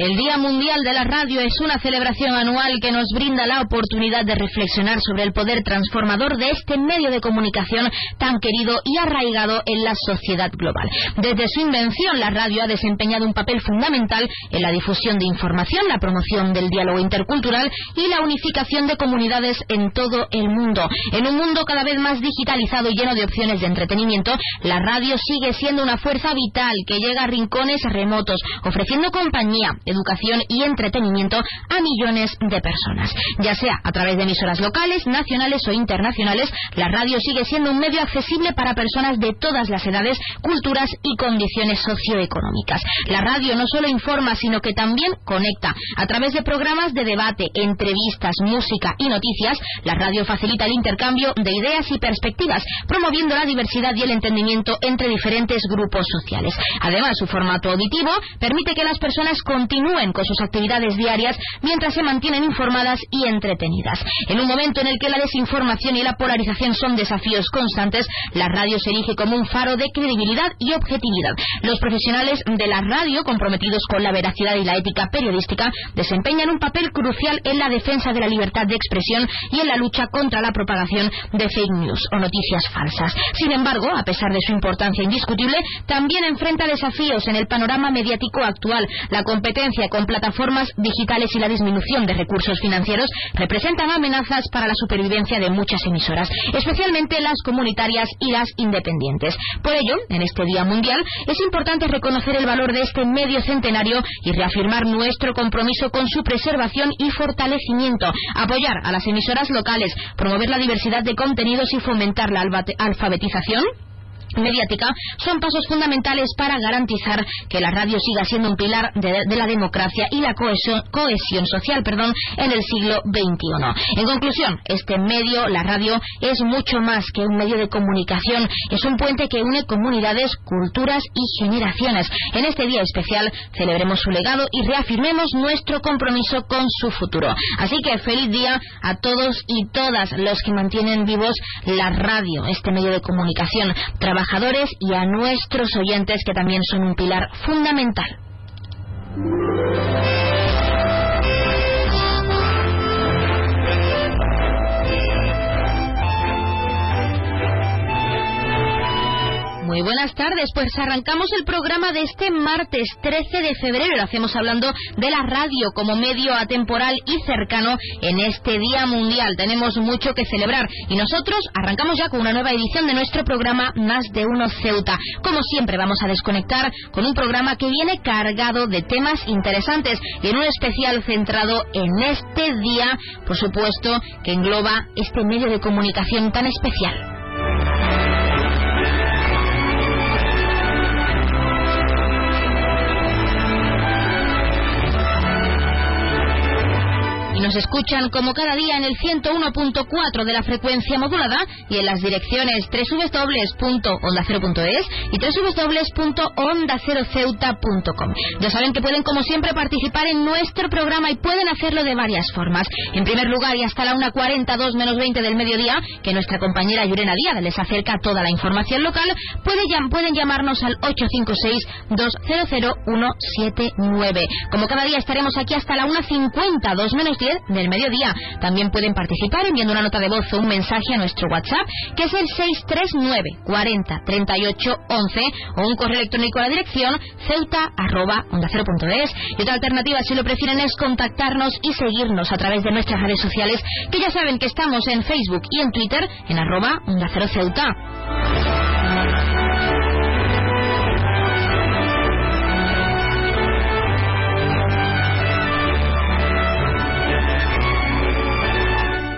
El Día Mundial de la Radio es una celebración anual que nos brinda la oportunidad de reflexionar sobre el poder transformador de este medio de comunicación tan querido y arraigado en la sociedad global. Desde su invención, la radio ha desempeñado un papel fundamental en la difusión de información, la promoción del diálogo intercultural y la unificación de comunidades en todo el mundo. En un mundo cada vez más digitalizado y lleno de opciones de entretenimiento, la radio sigue siendo una fuerza vital que llega a rincones remotos, ofreciendo compañía, educación y entretenimiento a millones de personas. Ya sea a través de emisoras locales, nacionales o internacionales, la radio sigue siendo un medio accesible para personas de todas las edades, culturas y condiciones socioeconómicas. La radio no solo informa, sino que también conecta. A través de programas de debate, entrevistas, música y noticias, la radio facilita el intercambio de ideas y perspectivas, promoviendo la diversidad y el entendimiento entre diferentes grupos sociales. Además, su formato auditivo permite que las personas continúen continúen con sus actividades diarias mientras se mantienen informadas y entretenidas. En un momento en el que la desinformación y la polarización son desafíos constantes, la radio se erige como un faro de credibilidad y objetividad. Los profesionales de la radio, comprometidos con la veracidad y la ética periodística, desempeñan un papel crucial en la defensa de la libertad de expresión y en la lucha contra la propagación de fake news o noticias falsas. Sin embargo, a pesar de su importancia indiscutible, también enfrenta desafíos en el panorama mediático actual. La competencia con plataformas digitales y la disminución de recursos financieros representan amenazas para la supervivencia de muchas emisoras, especialmente las comunitarias y las independientes. Por ello, en este Día Mundial, es importante reconocer el valor de este medio centenario y reafirmar nuestro compromiso con su preservación y fortalecimiento, apoyar a las emisoras locales, promover la diversidad de contenidos y fomentar la alfabetización mediática son pasos fundamentales para garantizar que la radio siga siendo un pilar de, la democracia y la cohesión, social perdón, en el siglo XXI. En conclusión, este medio, la radio, es mucho más que un medio de comunicación, es un puente que une comunidades, culturas y generaciones. En este día especial celebremos su legado y reafirmemos nuestro compromiso con su futuro. Así que feliz día a todos y todas los que mantienen vivos la radio, este medio de comunicación trabajadores y a nuestros oyentes que también son un pilar fundamental. Buenas tardes, pues arrancamos el programa de este martes 13 de febrero. Lo hacemos hablando de la radio como medio atemporal y cercano en este Día Mundial. Tenemos mucho que celebrar y nosotros arrancamos ya con una nueva edición de nuestro programa Más de Uno Ceuta. Como siempre vamos a desconectar con un programa que viene cargado de temas interesantes y en un especial centrado en este día, por supuesto, que engloba este medio de comunicación tan especial. Nos escuchan como cada día en el 101.4 de la frecuencia modulada y en las direcciones www.ondacero.es y www.ondaceroceuta.com. Ya saben que pueden, como siempre, participar en nuestro programa y pueden hacerlo de varias formas. En primer lugar, y hasta la 1.42 menos 20 del mediodía, que nuestra compañera Yurena Díaz les acerca toda la información local, pueden llamarnos al 856-200-179. Como cada día estaremos aquí hasta la 1.50, 2 menos 10 del mediodía. También pueden participar enviando una nota de voz o un mensaje a nuestro WhatsApp, que es el 639 40 38 11, o un correo electrónico a la dirección ceuta arroba onda Y otra alternativa, si lo prefieren, es contactarnos y seguirnos a través de nuestras redes sociales, que ya saben que estamos en Facebook y en Twitter en arroba onda cero ceuta.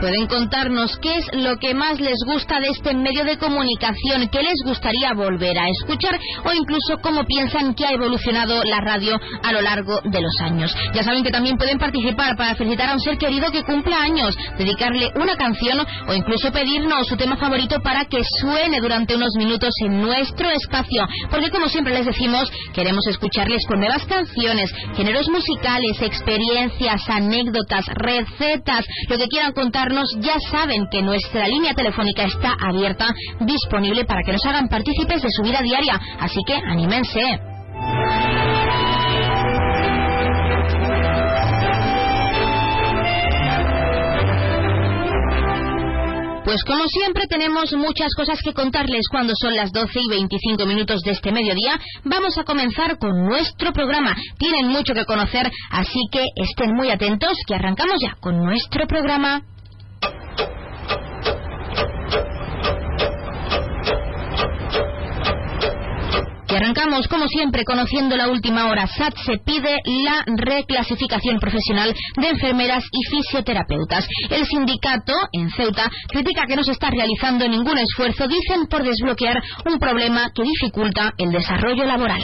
Pueden contarnos qué es lo que más les gusta de este medio de comunicación, qué les gustaría volver a escuchar o incluso cómo piensan que ha evolucionado la radio a lo largo de los años. Ya saben que también pueden participar para felicitar a un ser querido que cumpla años, dedicarle una canción o incluso pedirnos su tema favorito para que suene durante unos minutos en nuestro espacio. Porque como siempre les decimos, queremos escucharles con nuevas canciones, géneros musicales, experiencias, anécdotas, recetas, lo que quieran contar ya saben que nuestra línea telefónica está abierta, disponible para que nos hagan partícipes de su vida diaria. Así que anímense. Pues como siempre tenemos muchas cosas que contarles cuando son las 12 y 25 minutos de este mediodía. Vamos a comenzar con nuestro programa. Tienen mucho que conocer, así que estén muy atentos que arrancamos ya con nuestro programa. Arrancamos, como siempre, conociendo la última hora. SAT se pide la reclasificación profesional de enfermeras y fisioterapeutas. El sindicato en Ceuta critica que no se está realizando ningún esfuerzo, dicen, por desbloquear un problema que dificulta el desarrollo laboral.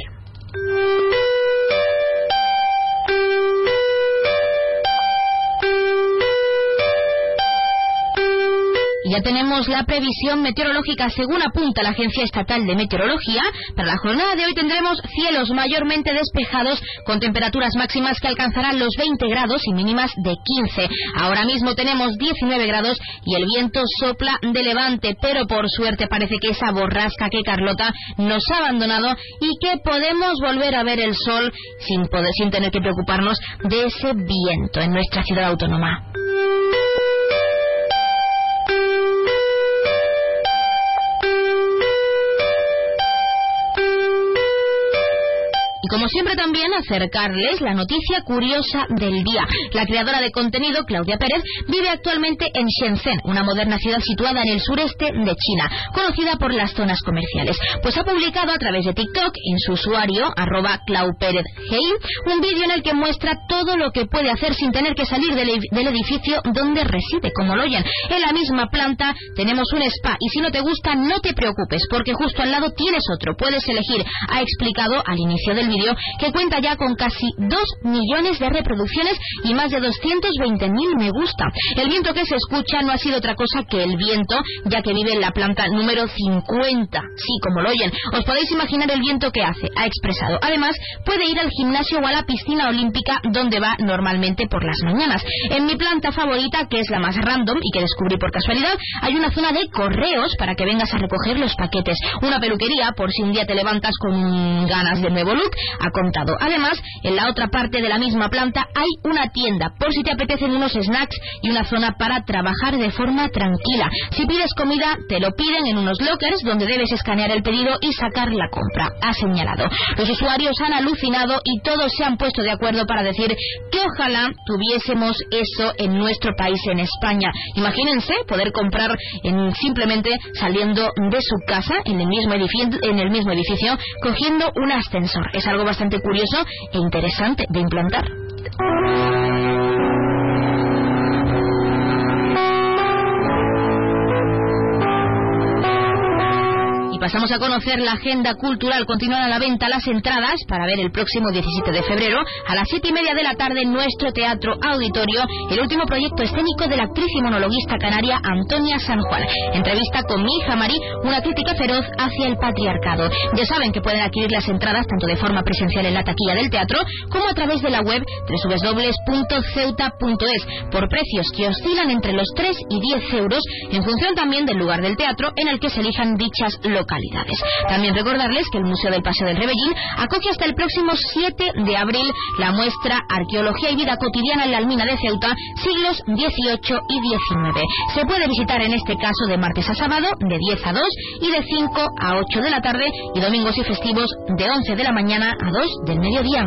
Ya tenemos la previsión meteorológica según apunta la Agencia Estatal de Meteorología. Para la jornada de hoy tendremos cielos mayormente despejados con temperaturas máximas que alcanzarán los 20 grados y mínimas de 15. Ahora mismo tenemos 19 grados y el viento sopla de levante, pero por suerte parece que esa borrasca que Carlota nos ha abandonado y que podemos volver a ver el sol sin, poder, sin tener que preocuparnos de ese viento en nuestra ciudad autónoma. Como siempre también acercarles la noticia curiosa del día. La creadora de contenido, Claudia Pérez, vive actualmente en Shenzhen, una moderna ciudad situada en el sureste de China, conocida por las zonas comerciales. Pues ha publicado a través de TikTok, en su usuario, arroba un vídeo en el que muestra todo lo que puede hacer sin tener que salir del, edificio donde reside, como lo oyen. En la misma planta tenemos un spa y si no te gusta, no te preocupes, porque justo al lado tienes otro. Puedes elegir, ha explicado al inicio del vídeo que cuenta ya con casi 2 millones de reproducciones y más de 220.000 me gusta. El viento que se escucha no ha sido otra cosa que el viento, ya que vive en la planta número 50. Sí, como lo oyen. Os podéis imaginar el viento que hace, ha expresado. Además, puede ir al gimnasio o a la piscina olímpica donde va normalmente por las mañanas. En mi planta favorita, que es la más random y que descubrí por casualidad, hay una zona de correos para que vengas a recoger los paquetes. Una peluquería por si un día te levantas con ganas de nuevo look ha contado. Además, en la otra parte de la misma planta hay una tienda, por si te apetecen unos snacks y una zona para trabajar de forma tranquila. Si pides comida, te lo piden en unos lockers donde debes escanear el pedido y sacar la compra. Ha señalado. Los usuarios han alucinado y todos se han puesto de acuerdo para decir que ojalá tuviésemos eso en nuestro país, en España. Imagínense poder comprar en, simplemente saliendo de su casa en el mismo edificio, en el mismo edificio cogiendo un ascensor. Es algo bastante curioso e interesante de implantar. Pasamos a conocer la agenda cultural. Continúan a la venta las entradas para ver el próximo 17 de febrero a las 7 y media de la tarde en nuestro teatro auditorio el último proyecto escénico de la actriz y monologuista canaria Antonia San Juan. Entrevista con mi hija Marí, una crítica feroz hacia el patriarcado. Ya saben que pueden adquirir las entradas tanto de forma presencial en la taquilla del teatro como a través de la web www.ceuta.es por precios que oscilan entre los 3 y 10 euros en función también del lugar del teatro en el que se elijan dichas También recordarles que el Museo del Paseo del Rebellín acoge hasta el próximo 7 de abril la muestra Arqueología y Vida Cotidiana en la Almina de Ceuta, siglos XVIII y XIX. Se puede visitar en este caso de martes a sábado, de 10 a 2 y de 5 a 8 de la tarde y domingos y festivos de 11 de la mañana a 2 del mediodía.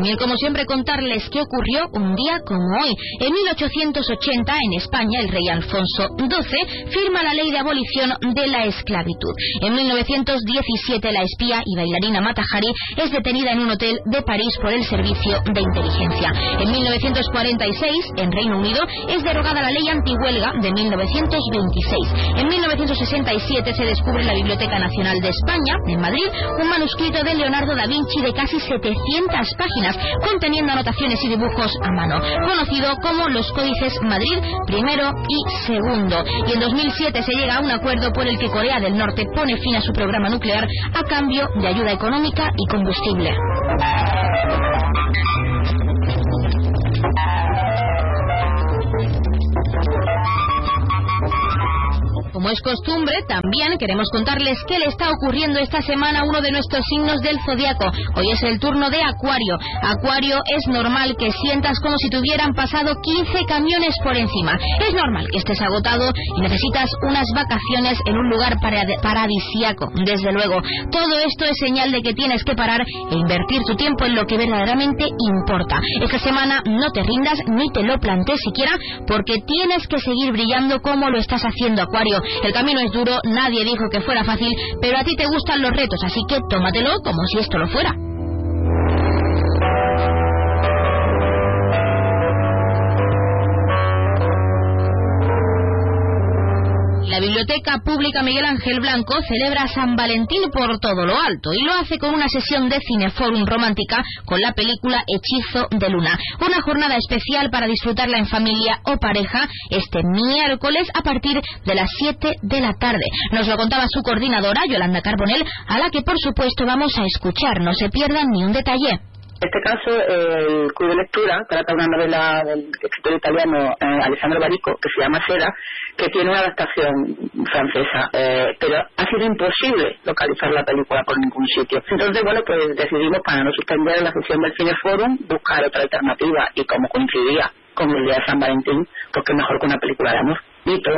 También, como siempre, contarles qué ocurrió un día como hoy. En 1880, en España, el rey Alfonso XII firma la ley de abolición de la esclavitud. En 1917, la espía y bailarina Mata Hari es detenida en un hotel de París por el servicio de inteligencia. En 1946, en Reino Unido, es derogada la ley antihuelga de 1926. En 1967 se descubre en la Biblioteca Nacional de España, en Madrid, un manuscrito de Leonardo da Vinci de casi 700 páginas conteniendo anotaciones y dibujos a mano, conocido como los Códices Madrid primero y segundo. Y en 2007 se llega a un acuerdo por el que Corea del Norte pone fin a su programa nuclear a cambio de ayuda económica y combustible. Como es costumbre, también queremos contarles qué le está ocurriendo esta semana a uno de nuestros signos del zodiaco. Hoy es el turno de Acuario. Acuario es normal que sientas como si te hubieran pasado 15 camiones por encima. Es normal que estés agotado y necesitas unas vacaciones en un lugar paradisíaco. Desde luego, todo esto es señal de que tienes que parar e invertir tu tiempo en lo que verdaderamente importa. Esta semana no te rindas ni te lo plantees siquiera porque tienes que seguir brillando como lo estás haciendo, Acuario. El camino es duro, nadie dijo que fuera fácil, pero a ti te gustan los retos, así que tómatelo como si esto lo fuera. La Biblioteca Pública Miguel Ángel Blanco celebra San Valentín por todo lo alto y lo hace con una sesión de Cineforum romántica con la película Hechizo de Luna. Una jornada especial para disfrutarla en familia o pareja este miércoles a partir de las 7 de la tarde. Nos lo contaba su coordinadora, Yolanda Carbonell, a la que por supuesto vamos a escuchar. No se pierdan ni un detalle. En este caso, el Club de Lectura trata una novela del escritor italiano eh, Alessandro Barico que se llama Seda, que tiene una adaptación francesa, eh, pero ha sido imposible localizar la película por ningún sitio. Entonces, bueno, pues decidimos para no suspender la sesión del Cineforum buscar otra alternativa y como coincidía con el día de San Valentín, pues qué mejor que una película de amor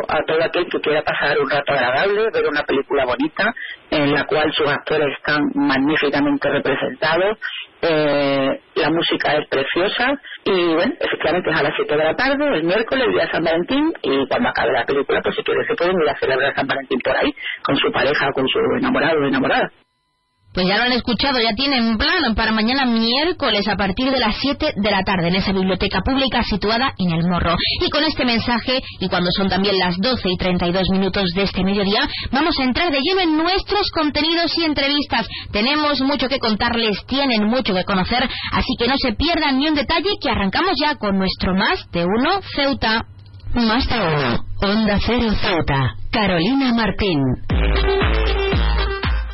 a todo aquel que quiera pasar un rato agradable, ver una película bonita en la cual sus actores están magníficamente representados, eh, la música es preciosa y bueno, efectivamente es a las 7 de la tarde, el miércoles, día de San Valentín y cuando acabe la película, pues si quieren se pueden ir a celebrar San Valentín por ahí con su pareja con su enamorado o enamorada. Pues ya lo han escuchado, ya tienen plan para mañana miércoles a partir de las 7 de la tarde en esa biblioteca pública situada en el Morro. Y con este mensaje, y cuando son también las 12 y 32 minutos de este mediodía, vamos a entrar de lleno en nuestros contenidos y entrevistas. Tenemos mucho que contarles, tienen mucho que conocer, así que no se pierdan ni un detalle que arrancamos ya con nuestro Más de Uno Ceuta. Más de Uno, Onda Cero Ceuta, Carolina Martín.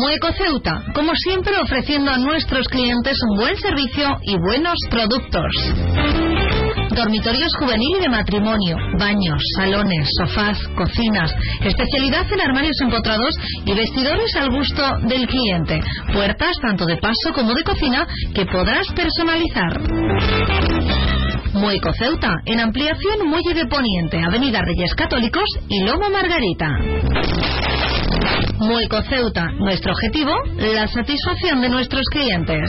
Mueco Ceuta, como siempre ofreciendo a nuestros clientes un buen servicio y buenos productos. Dormitorios juvenil y de matrimonio, baños, salones, sofás, cocinas, especialidad en armarios empotrados y vestidores al gusto del cliente. Puertas tanto de paso como de cocina que podrás personalizar. Mueco Ceuta, en ampliación Muelle de Poniente, Avenida Reyes Católicos y Lomo Margarita. Mueco Ceuta, nuestro objetivo, la satisfacción de nuestros clientes.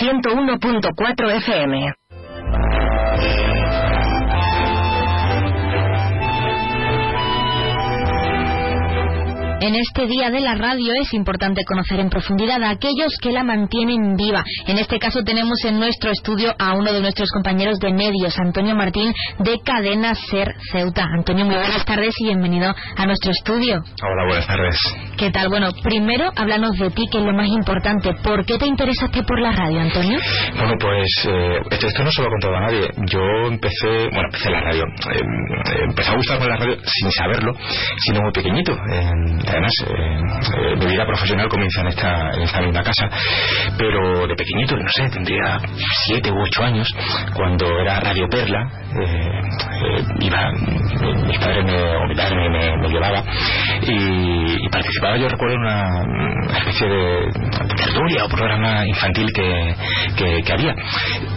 101.4 FM. En este día de la radio es importante conocer en profundidad a aquellos que la mantienen viva. En este caso tenemos en nuestro estudio a uno de nuestros compañeros de medios, Antonio Martín, de Cadena Ser Ceuta. Antonio, muy buenas tardes y bienvenido a nuestro estudio. Hola, buenas tardes. ¿Qué tal? Bueno, primero háblanos de ti, que es lo más importante. ¿Por qué te interesaste por la radio, Antonio? Bueno, pues eh, esto, esto no se lo he contado a nadie. Yo empecé, bueno, empecé la radio. Eh, empecé a gustarme la radio sin saberlo, siendo muy pequeñito. Eh, además, eh, mi vida profesional comienza en esta, en esta misma casa, pero de pequeñito, no sé, tendría siete u ocho años, cuando era Radio Perla, iba, mis padres me, o mi padre me, me llevaba y, y, participaba, yo recuerdo, en una, especie de, tertulia o programa infantil que, que, que había.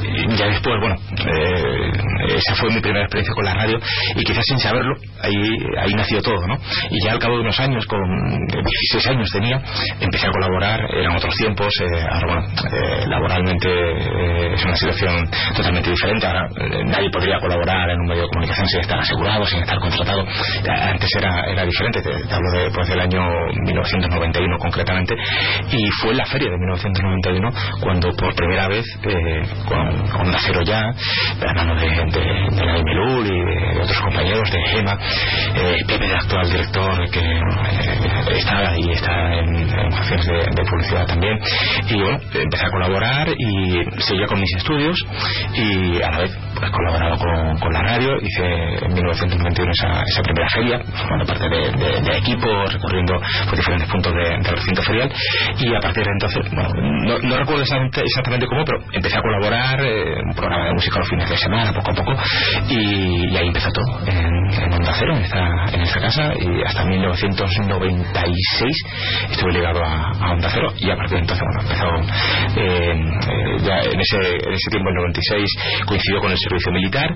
Y ya después, bueno, eh, esa fue mi primera experiencia con la radio y quizás sin saberlo, ahí, ahí nació todo, ¿no? Y ya al cabo de unos años, con 16 años tenía, empecé a colaborar, eran otros tiempos, eh, ahora bueno, eh, laboralmente eh, es una situación totalmente diferente, ahora nadie podría colaborar en un medio de comunicación sin estar asegurado, sin estar contratado, antes era, era diferente, te, te hablo de, pues, del año 1991 concretamente, y fue en la feria de 1991 cuando por primera vez con, con Nacero ya, de la mano de, de, la Melul y de, otros compañeros de GEMA, Pepe, el actual director que eh, está y está en, en de, de, publicidad también. Y bueno empecé a colaborar y seguía con mis estudios y a la vez pues con, la radio. Hice en 1991 esa, esa primera feria formando parte de, de, de equipo recorriendo pues, diferentes puntos del recinto ferial. Y a partir de entonces bueno, no, no, recuerdo exactamente, exactamente, cómo pero empecé a colaborar eh, un programa de música los fines de semana poco a poco. Y, y ahí empezó todo en, en Onda Cero en esta, casa y hasta 1996 estuve ligado a, a Cero y a partir de entonces bueno empezó eh, eh, ya en ese, tiempo en 96 coincidió con el servicio militar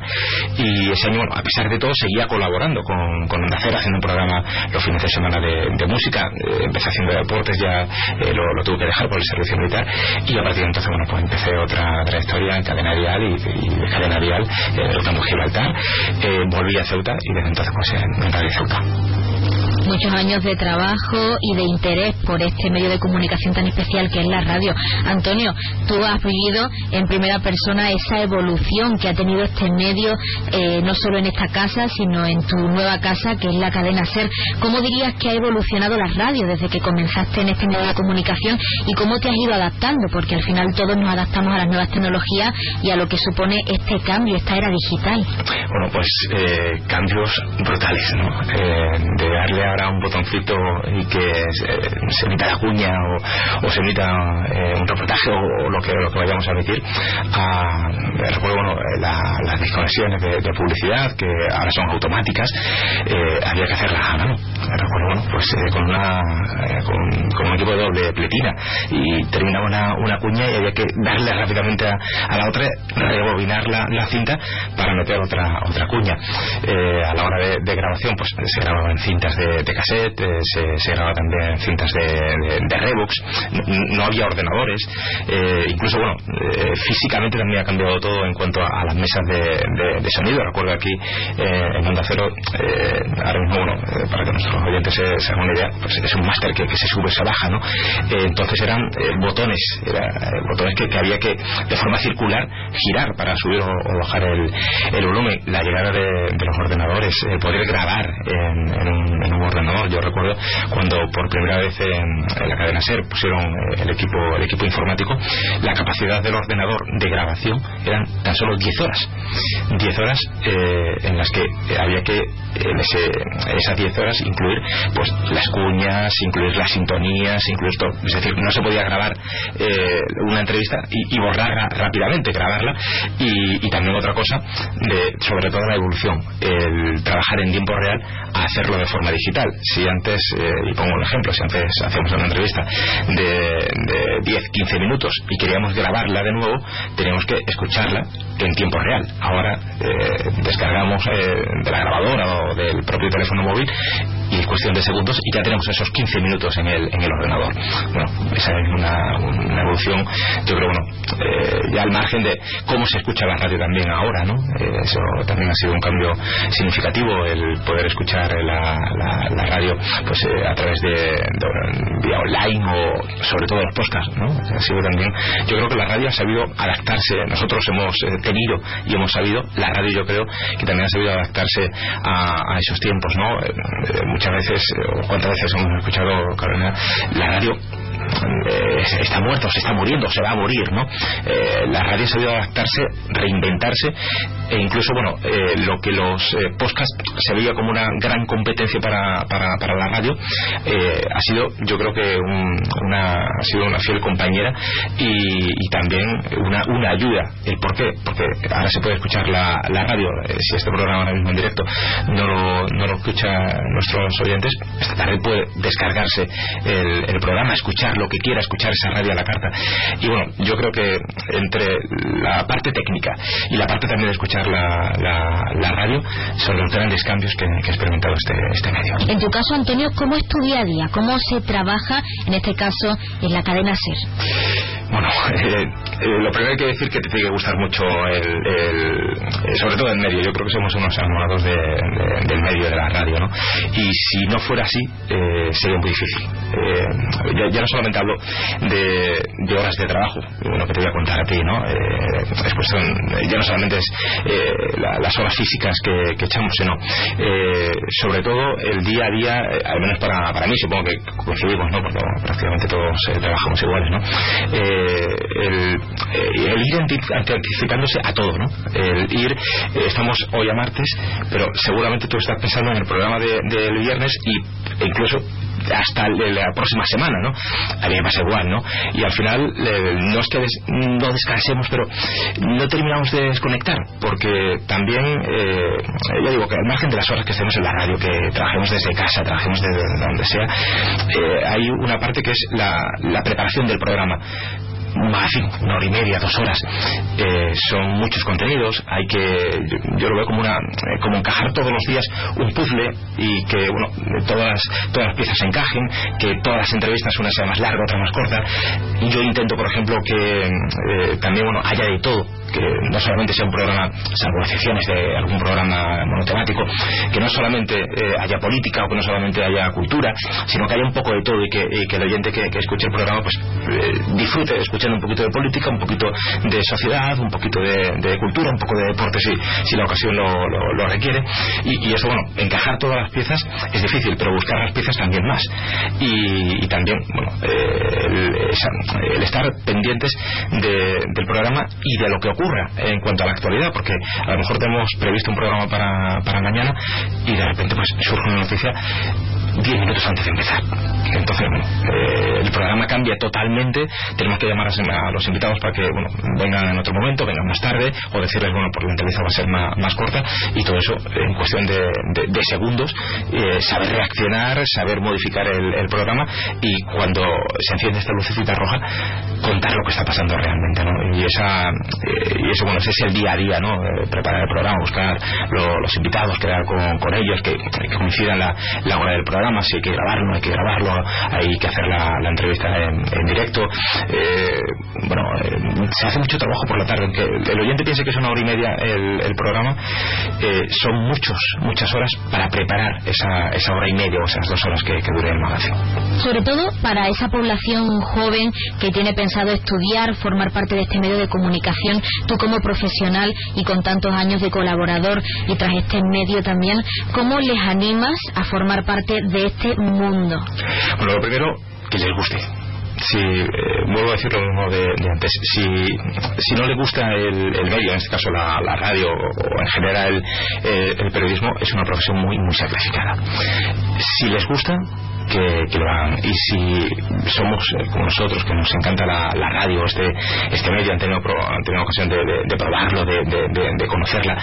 y ese año a pesar de todo seguía colaborando con, con Cero haciendo un programa los fines de semana de, música eh, empecé haciendo deportes ya eh, lo, tuve que dejar por el servicio militar y a partir de entonces bueno pues empecé otra trayectoria en cadena vial y, y de cadena vial rotando Gibraltar volví a Ceuta y desde entonces pues en Radio Ceuta muchos años de trabajo y de interés por este medio de comunicación tan especial que es la radio. Antonio, tú has vivido en primera persona esa evolución que ha tenido este medio, eh, no solo en esta casa, sino en tu nueva casa, que es la cadena SER. ¿Cómo dirías que ha evolucionado la radio desde que comenzaste en este medio de comunicación y cómo te has ido adaptando? Porque al final todos nos adaptamos a las nuevas tecnologías y a lo que supone este cambio, esta era digital. Bueno, pues eh, cambios brutales, ¿no? Eh, de darle un botoncito y que se, emita la cuña o, se emita eh, un reportaje o, lo, que, lo que vayamos a emitir. A, recuerdo bueno, la, las desconexiones de, publicidad que ahora son automáticas, eh, había que hacerlas a mano. Recuerdo bueno, pues eh, con, una, con, con, un equipo de doble pletina y terminaba una, una cuña y había que darle rápidamente a, la otra, rebobinar la, la, cinta para meter otra, otra cuña. a la hora de, grabación pues se grababan cintas de cassette, eh, se, se, grababa también cintas de, de, Revox, no, había ordenadores, eh, incluso, bueno, eh, físicamente también ha cambiado todo en cuanto a, las mesas de, sonido. Recuerdo aquí en Onda Cero, ahora mismo, bueno, para que nuestros oyentes se, hagan una idea, pues es un máster que, se sube, se baja, ¿no? entonces eran botones, botones que, había que, de forma circular, girar para subir o, bajar el, volumen. La llegada de, los ordenadores, poder grabar en, en un ordenador Yo recuerdo cuando por primera vez en, la cadena SER pusieron eh, el equipo, el equipo informático, la capacidad del ordenador de grabación eran tan solo 10 horas. 10 horas eh, en las que había que en, esas 10 horas incluir pues las cuñas, incluir las sintonías, incluir todo. Es decir, no se podía grabar eh, una entrevista y, borrarla rápidamente, grabarla. Y, también otra cosa, de, sobre todo la evolución, el trabajar en tiempo real hacerlo de forma digital. Si antes, eh, y pongo un ejemplo, si antes hacemos una entrevista de, de 10, 15 minutos y queríamos grabarla de nuevo, teníamos que escucharla en tiempo real. Ahora eh, descargamos eh, de la grabadora o del propio teléfono móvil y es cuestión de segundos y ya tenemos esos 15 minutos en el, en el ordenador. Bueno, esa es una, una evolución, yo creo, bueno, ya al margen de cómo se escucha la radio también ahora, ¿no? eso también ha sido un cambio significativo, el poder escuchar la, radio pues a través de, vía online o sobre todo los podcasts, ¿no? Ha sido también, yo creo que la radio ha sabido adaptarse, nosotros hemos tenido y hemos sabido, la radio yo creo que también ha sabido adaptarse a, esos tiempos, ¿no? Eh, eh, muchas veces, o cuántas veces hemos escuchado, Carolina, la radio eh, está muerto, se está muriendo, se va a morir, ¿no? Eh, la radio ha sabido adaptarse, reinventarse e incluso, bueno, eh, lo que los podcasts se veía como una gran competencia para, para, para la radio ha sido, yo creo que una, ha sido una fiel compañera y, también una, una ayuda. ¿El por qué? Porque ahora se puede escuchar la, radio, si este programa ahora mismo en directo no lo, no lo escuchan nuestros oyentes, esta tarde puede descargarse el, programa, escuchar lo que quiera, escuchar esa radio a la carta. Y bueno, yo creo que entre la parte técnica y la parte también de escuchar la, la, radio son los grandes cambios que, ha experimentado este, este medio. En tu caso, Antonio, ¿cómo es tu día a día? ¿Cómo se trabaja, en este caso, en la cadena SER? Bueno, eh, eh, lo primero hay que decir que te tiene que gustar mucho el, eh, sobre todo el medio. Yo creo que somos unos enamorados del medio de la radio, ¿no? Y si no fuera así, sería muy difícil. Ya, no solamente hablo de, horas de trabajo, lo que te voy a contar a ti, ¿no? ya no solamente es las horas físicas que, echamos, sino sobre todo el día a día, al menos para, para mí, supongo que construimos, ¿no? Porque prácticamente todos trabajamos iguales, ¿no? el, eh, el, ir anticipándose a todo, ¿no? El ir, eh, estamos hoy a martes, pero seguramente tú estás pensando en el programa del viernes y, e incluso hasta la próxima semana, ¿no? A mí me pasa igual, ¿no? Y al final no es que no descansemos, pero no terminamos de desconectar, porque también, eh, yo digo que al margen de las horas que estemos en la radio, que trabajemos desde casa, trabajemos desde donde sea, eh, hay una parte que es la, la preparación del programa una hora y media, dos horas. Eh, son muchos contenidos, hay que, yo, lo veo como una, eh, como encajar todos los días un puzzle y que, bueno, todas, todas las piezas se encajen, que todas las entrevistas una sea más larga, otra más corta. Yo intento, por ejemplo, que eh, también, bueno, haya de todo, que no solamente sea un programa, salvo excepciones de algún programa monotemático, que no solamente haya política o que no solamente haya cultura, sino que haya un poco de todo y que, el oyente que, escuche el programa pues disfrute de escuchar un poquito de política, un poquito de sociedad, un poquito de, cultura, un poco de deporte si, si la ocasión lo, requiere. Y, eso, bueno, encajar todas las piezas es difícil, pero buscar las piezas también más. Y, también, bueno, eh, el, estar pendientes del programa y de lo que ocurra en cuanto a la actualidad, porque a lo mejor tenemos previsto un programa para, mañana y de repente pues surge una noticia 10 minutos antes de empezar. Entonces, bueno, eh, el programa cambia totalmente. Tenemos que llamar a, los invitados para que bueno, vengan en otro momento, vengan más tarde, o decirles, bueno, porque la entrevista va a ser más, corta, y todo eso en cuestión de, segundos, eh, saber reaccionar, saber modificar el, programa, y cuando se enciende esta lucecita roja, contar lo que está pasando realmente, ¿no? Y, esa, eh, y eso, bueno, ese es el día a día, ¿no? preparar el programa, buscar los invitados, quedar con, ellos, que, coincidan la, hora del programa si hay que grabarlo, hay que grabarlo, hay que hacer la, entrevista en, directo. Eh, bueno, eh, se hace mucho trabajo por la tarde, que el oyente piense que es una hora y media el, programa eh, son muchos, muchas horas para preparar esa, esa hora y media o esas dos horas que, que dure el magazine. Sobre todo para esa población joven que tiene pensado estudiar, formar parte de este medio de comunicación, tú como profesional y con tantos años de colaborador y tras este medio también, ¿cómo les animas a formar parte de este mundo? Bueno, lo primero, que les guste si eh, vuelvo a decir lo mismo de, antes si, si no le gusta el, el, medio en este caso la, la radio o, en general el, el, periodismo es una profesión muy muy sacrificada si les gusta que, lo hagan. Y si somos eh, como nosotros, que nos encanta la, radio, este, este medio, han tenido, han tenido ocasión de, probarlo, de, conocerla,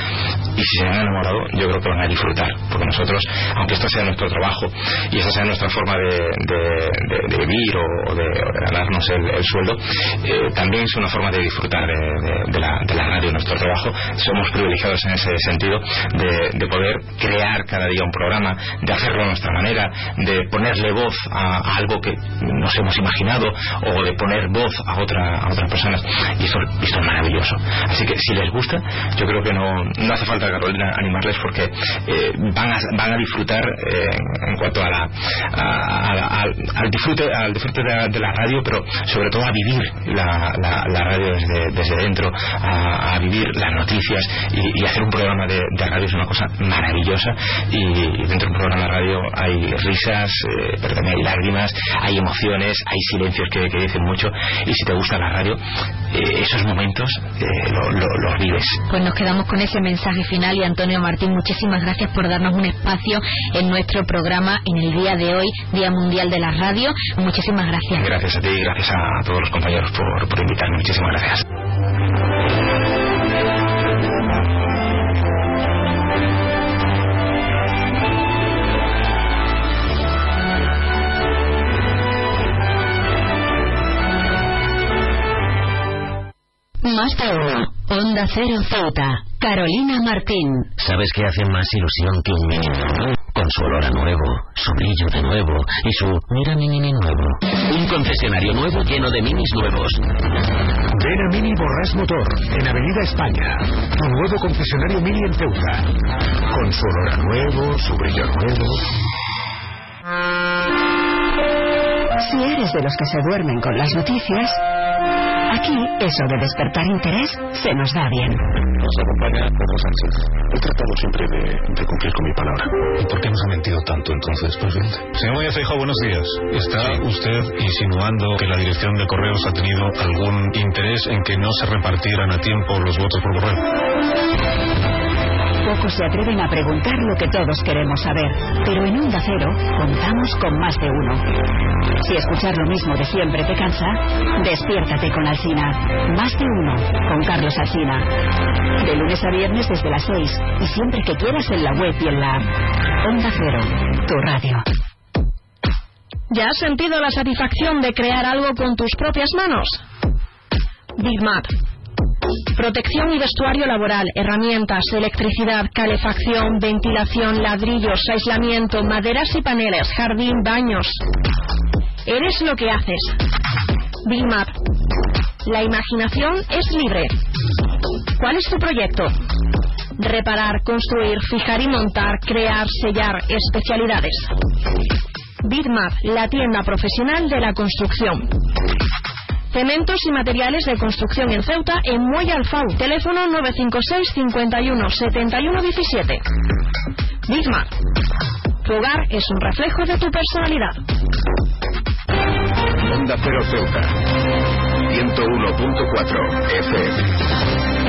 y si se han enamorado, yo creo que van a disfrutar. Porque nosotros, aunque esto sea nuestro trabajo y esta sea nuestra forma de, vivir o, de, ganarnos el, sueldo, eh, también es una forma de disfrutar de, la, de la radio, nuestro trabajo. Somos privilegiados en ese sentido de poder crear cada día un programa, de hacerlo a nuestra manera, de poner darle voz a, algo que nos hemos imaginado o de poner voz a, otra, a otras personas y esto, esto, es maravilloso. Así que si les gusta yo creo que no, no hace falta Carolina animarles porque eh, van, a, van a disfrutar eh, en cuanto a la, al, disfrute al disfrute de, la radio pero sobre todo a vivir la, la, radio desde, desde dentro a, vivir las noticias y, hacer un programa de, radio es una cosa maravillosa. Y, dentro de un programa de radio hay risas eh, perdón, hay lágrimas, hay emociones, hay silencios que, dicen mucho y si te gusta la radio, eh, esos momentos eh, los vives. Pues nos quedamos con ese mensaje final y Antonio Martín, muchísimas gracias por darnos un espacio en nuestro programa en el día de hoy, Día Mundial de la Radio. Muchísimas gracias. Gracias a ti y gracias a todos los compañeros por, por invitarme. Muchísimas gracias. Más de uno. Onda Cero Ceuta. Carolina Martín. ¿Sabes qué hace más ilusión que un mini Con su olor a nuevo, su brillo de nuevo y su mira mi mini nuevo. Un concesionario nuevo lleno de minis nuevos. Ven a Mini Borras Motor, en Avenida España. Tu nuevo concesionario Mini en Ceuta. Con su olor a nuevo, su brillo nuevo. Si eres de los que se duermen con las noticias, Aquí, eso de despertar interés se nos da bien. Nos acompaña Pedro Sánchez. He tratado siempre de, cumplir con mi palabra. ¿Y por qué nos ha mentido tanto entonces, presidente? Señor Moya buenos días. ¿Está usted insinuando que la dirección de correos ha tenido algún interés en que no se repartieran a tiempo los votos por correo? Pocos se atreven a preguntar lo que todos queremos saber, pero en Onda Cero contamos con más de uno. Si escuchar lo mismo de siempre te cansa, despiértate con Alcina. Más de uno con Carlos Alcina. De lunes a viernes desde las 6 y siempre que quieras en la web y en la. Onda Cero, tu radio. ¿Ya has sentido la satisfacción de crear algo con tus propias manos? Big Protección y vestuario laboral, herramientas, electricidad, calefacción, ventilación, ladrillos, aislamiento, maderas y paneles, jardín, baños. Eres lo que haces. Map. La imaginación es libre. ¿Cuál es tu proyecto? Reparar, construir, fijar y montar, crear, sellar, especialidades. Bitmap, la tienda profesional de la construcción. Cementos y materiales de construcción en Ceuta, en Muelle Alfau. Teléfono 956 51 71 17. Bismarck. Tu hogar es un reflejo de tu personalidad. Onda Cero Ceuta. 101.4 FM.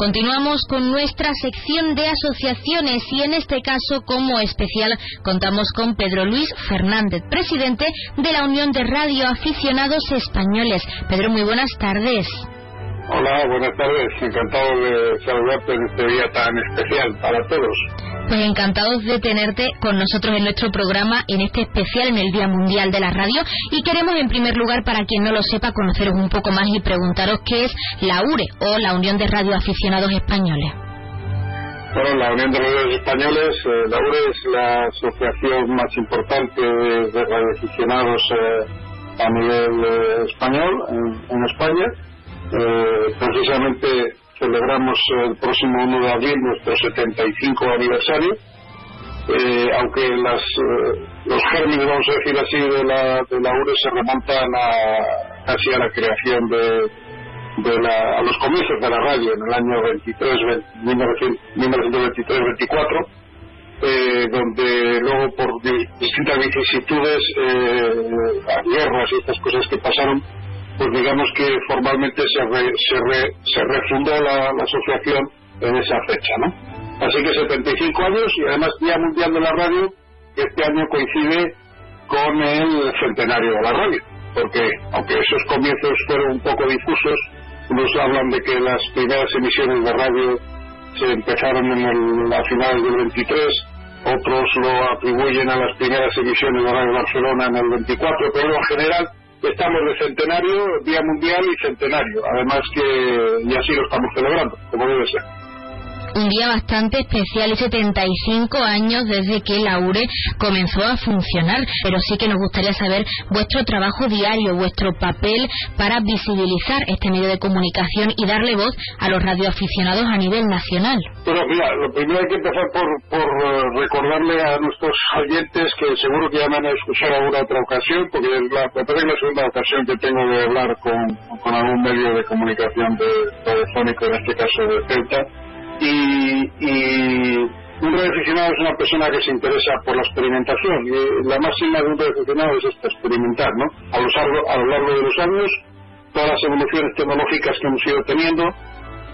Continuamos con nuestra sección de asociaciones y en este caso como especial contamos con Pedro Luis Fernández, presidente de la Unión de Radio Aficionados Españoles. Pedro, muy buenas tardes. Hola, buenas tardes. Encantado de saludarte en este día tan especial para todos. Pues encantados de tenerte con nosotros en nuestro programa, en este especial en el Día Mundial de la Radio. Y queremos, en primer lugar, para quien no lo sepa, conoceros un poco más y preguntaros qué es la URE o la Unión de Radio Aficionados Españoles. Bueno, la Unión de Radios Españoles, eh, la URE es la asociación más importante de, de radioaficionados eh, a nivel eh, español en, España. Precisamente celebramos el próximo 1 de abril nuestro 75 aniversario. aunque las, los gérmenes, vamos a decir así, de la, de la URE se remontan a, casi a la creación de, de la, a los comienzos de la radio en el año 23, 1923-24, eh, donde luego por distintas vicisitudes, eh, guerras y estas cosas que pasaron, pues digamos que formalmente se, se, se refundó la, asociación en esa fecha, ¿no? Así que 75 años y además Día Mundial de la Radio, este año coincide con el centenario de la radio, porque aunque esos comienzos fueron un poco difusos, unos hablan de que las primeras emisiones de radio se empezaron en el, a finales del 23, otros lo atribuyen a las primeras emisiones de Radio Barcelona en el 24, pero en general estamos de centenario, Día Mundial y centenario, además que y así lo estamos celebrando, como debe ser un día bastante especial y 75 años desde que la URE comenzó a funcionar, pero sí que nos gustaría saber vuestro trabajo diario, vuestro papel para visibilizar este medio de comunicación y darle voz a los radioaficionados a nivel nacional. Bueno, mira, lo primero hay que empezar por, por eh, recordarle a nuestros oyentes que seguro que ya me han escuchado alguna otra ocasión, porque es la, la segunda ocasión que tengo de hablar con, con algún medio de comunicación de, telefónico, en este caso de Celta y, y un radioaficionado es una persona que se interesa por la experimentación y la máxima de un radioaficionado es esta, experimentar, ¿no? A lo, largo, a lo largo de los años, todas las evoluciones tecnológicas que hemos ido teniendo,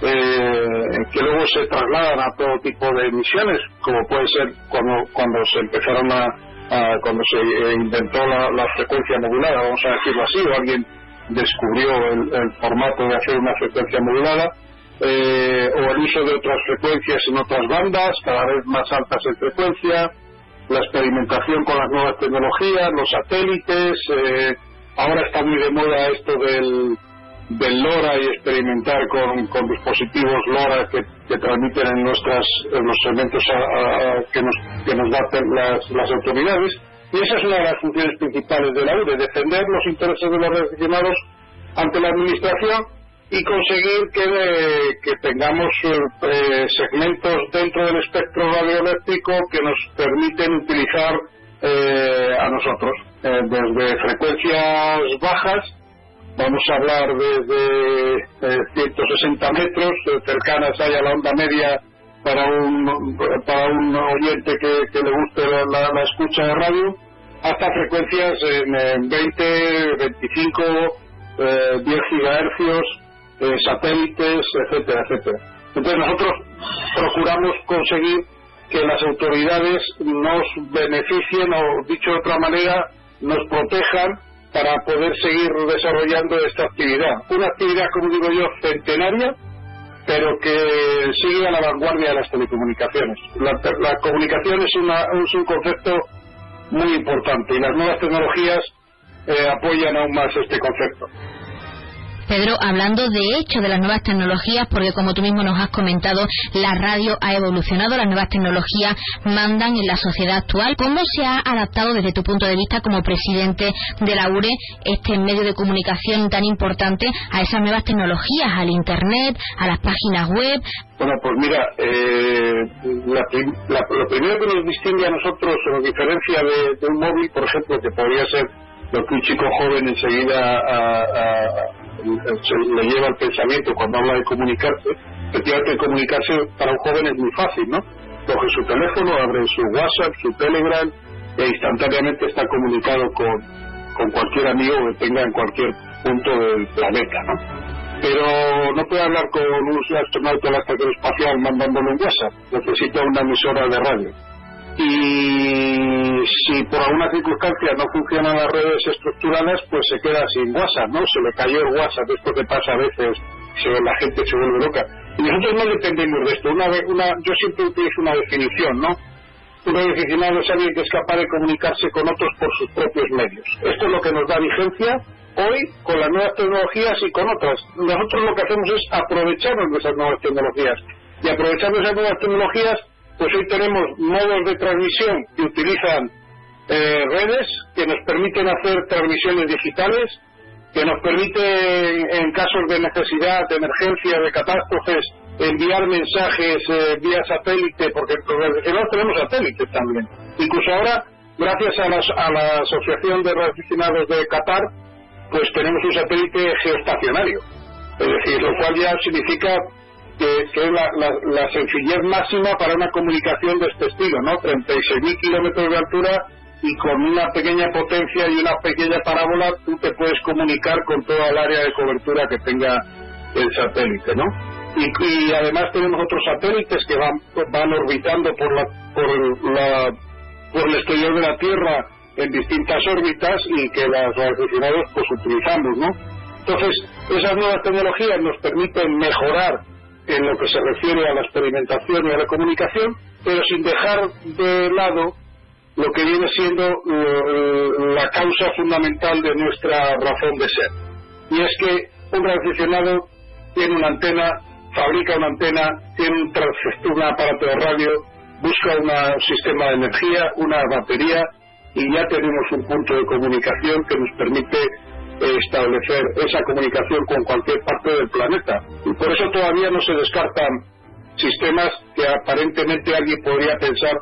eh, que luego se trasladan a todo tipo de emisiones, como puede ser cuando, cuando se empezaron a, cuando se inventó la, frecuencia modulada, vamos a decirlo así, o alguien descubrió el formato de hacer una frecuencia modulada, eh, o el uso de otras frecuencias en otras bandas, cada vez más altas en frecuencia, la experimentación con las nuevas tecnologías, los satélites, eh, ahora está muy de moda esto del, LoRa y experimentar con, dispositivos LoRa que, transmiten en nuestras en los segmentos que nos que nos dan las, las autoridades. Y esa es una de las funciones principales de la UDE, defender los intereses de los aficionados ante la administración y conseguir que, que tengamos eh, segmentos dentro del espectro radioeléctrico que nos permiten utilizar eh, a nosotros. Eh, desde frecuencias bajas vamos a hablar desde 160 metros cercanas a la onda media para un para un oyente que, le guste la, la, escucha de radio hasta frecuencias en, 20 25 10 gigahercios eh, satélites, etcétera, etcétera. Entonces nosotros procuramos conseguir que las autoridades nos beneficien o, dicho de otra manera, nos protejan para poder seguir desarrollando esta actividad. Una actividad, como digo yo, centenaria, pero que sigue a la vanguardia de las telecomunicaciones. La, comunicación es, una, es, un concepto muy importante y las nuevas tecnologías eh, apoyan aún más este concepto. Pedro, hablando de hecho de las nuevas tecnologías, porque como tú mismo nos has comentado, la radio ha evolucionado, las nuevas tecnologías mandan en la sociedad actual. ¿Cómo se ha adaptado desde tu punto de vista como presidente de la URE este medio de comunicación tan importante a esas nuevas tecnologías, al Internet, a las páginas web? Bueno, pues mira, eh, lo primero que nos distingue a nosotros o nos diferencia de, un móvil, por ejemplo, que podría ser lo que un chico joven enseguida le lleva el pensamiento cuando habla de comunicarse, efectivamente comunicarse para un joven es muy fácil, ¿no? Coge su teléfono, abre su WhatsApp, su Telegram e instantáneamente está comunicado con, con cualquier amigo que tenga en cualquier punto del planeta, ¿no? Pero no puede hablar con un astronauta de la estación espacial mandándole un WhatsApp, necesita una emisora de radio y si por alguna circunstancia no funcionan las redes estructuradas, pues se queda sin WhatsApp, ¿no? Se le cayó el WhatsApp, esto que pasa a veces, se, la gente se vuelve loca. Y nosotros no dependemos de esto. Una, una, yo siempre utilizo una definición, ¿no? Un radioaficionado es alguien que es capaz de comunicarse con otros por sus propios medios. Esto es lo que nos da vigencia hoy con las nuevas tecnologías y con otras. Nosotros lo que hacemos es aprovecharnos de esas nuevas tecnologías Y aprovechando esas nuevas tecnologías, pues hoy tenemos modos de transmisión que utilizan eh, redes que nos permiten hacer transmisiones digitales, que nos permiten en casos de necesidad, de emergencia, de catástrofes, enviar mensajes eh, vía satélite, porque nosotros tenemos satélites también. Incluso ahora, gracias a, a la Asociación de Aficionados de Qatar, pues tenemos un satélite geoestacionario. Es decir, lo cual ya significa que, es la, sencillez máxima para una comunicación de este estilo, ¿no? 36.000 kilómetros de altura y con una pequeña potencia y una pequeña parábola tú te puedes comunicar con toda el área de cobertura que tenga el satélite, ¿no? Y, además tenemos otros satélites que van, van orbitando por la, por la por el exterior de la Tierra en distintas órbitas y que los aficionados pues utilizamos, ¿no? Entonces, esas nuevas tecnologías nos permiten mejorar en lo que se refiere a la experimentación y a la comunicación, pero sin dejar de lado lo que viene siendo eh, la causa fundamental de nuestra razón de ser. Y es que un radioaficionado tiene una antena, fabrica una antena, tiene un, aparato de radio, busca un sistema de energía, una batería, y ya tenemos un punto de comunicación que nos permite establecer esa comunicación con cualquier parte del planeta. Y por eso todavía no se descartan sistemas que aparentemente alguien podría pensar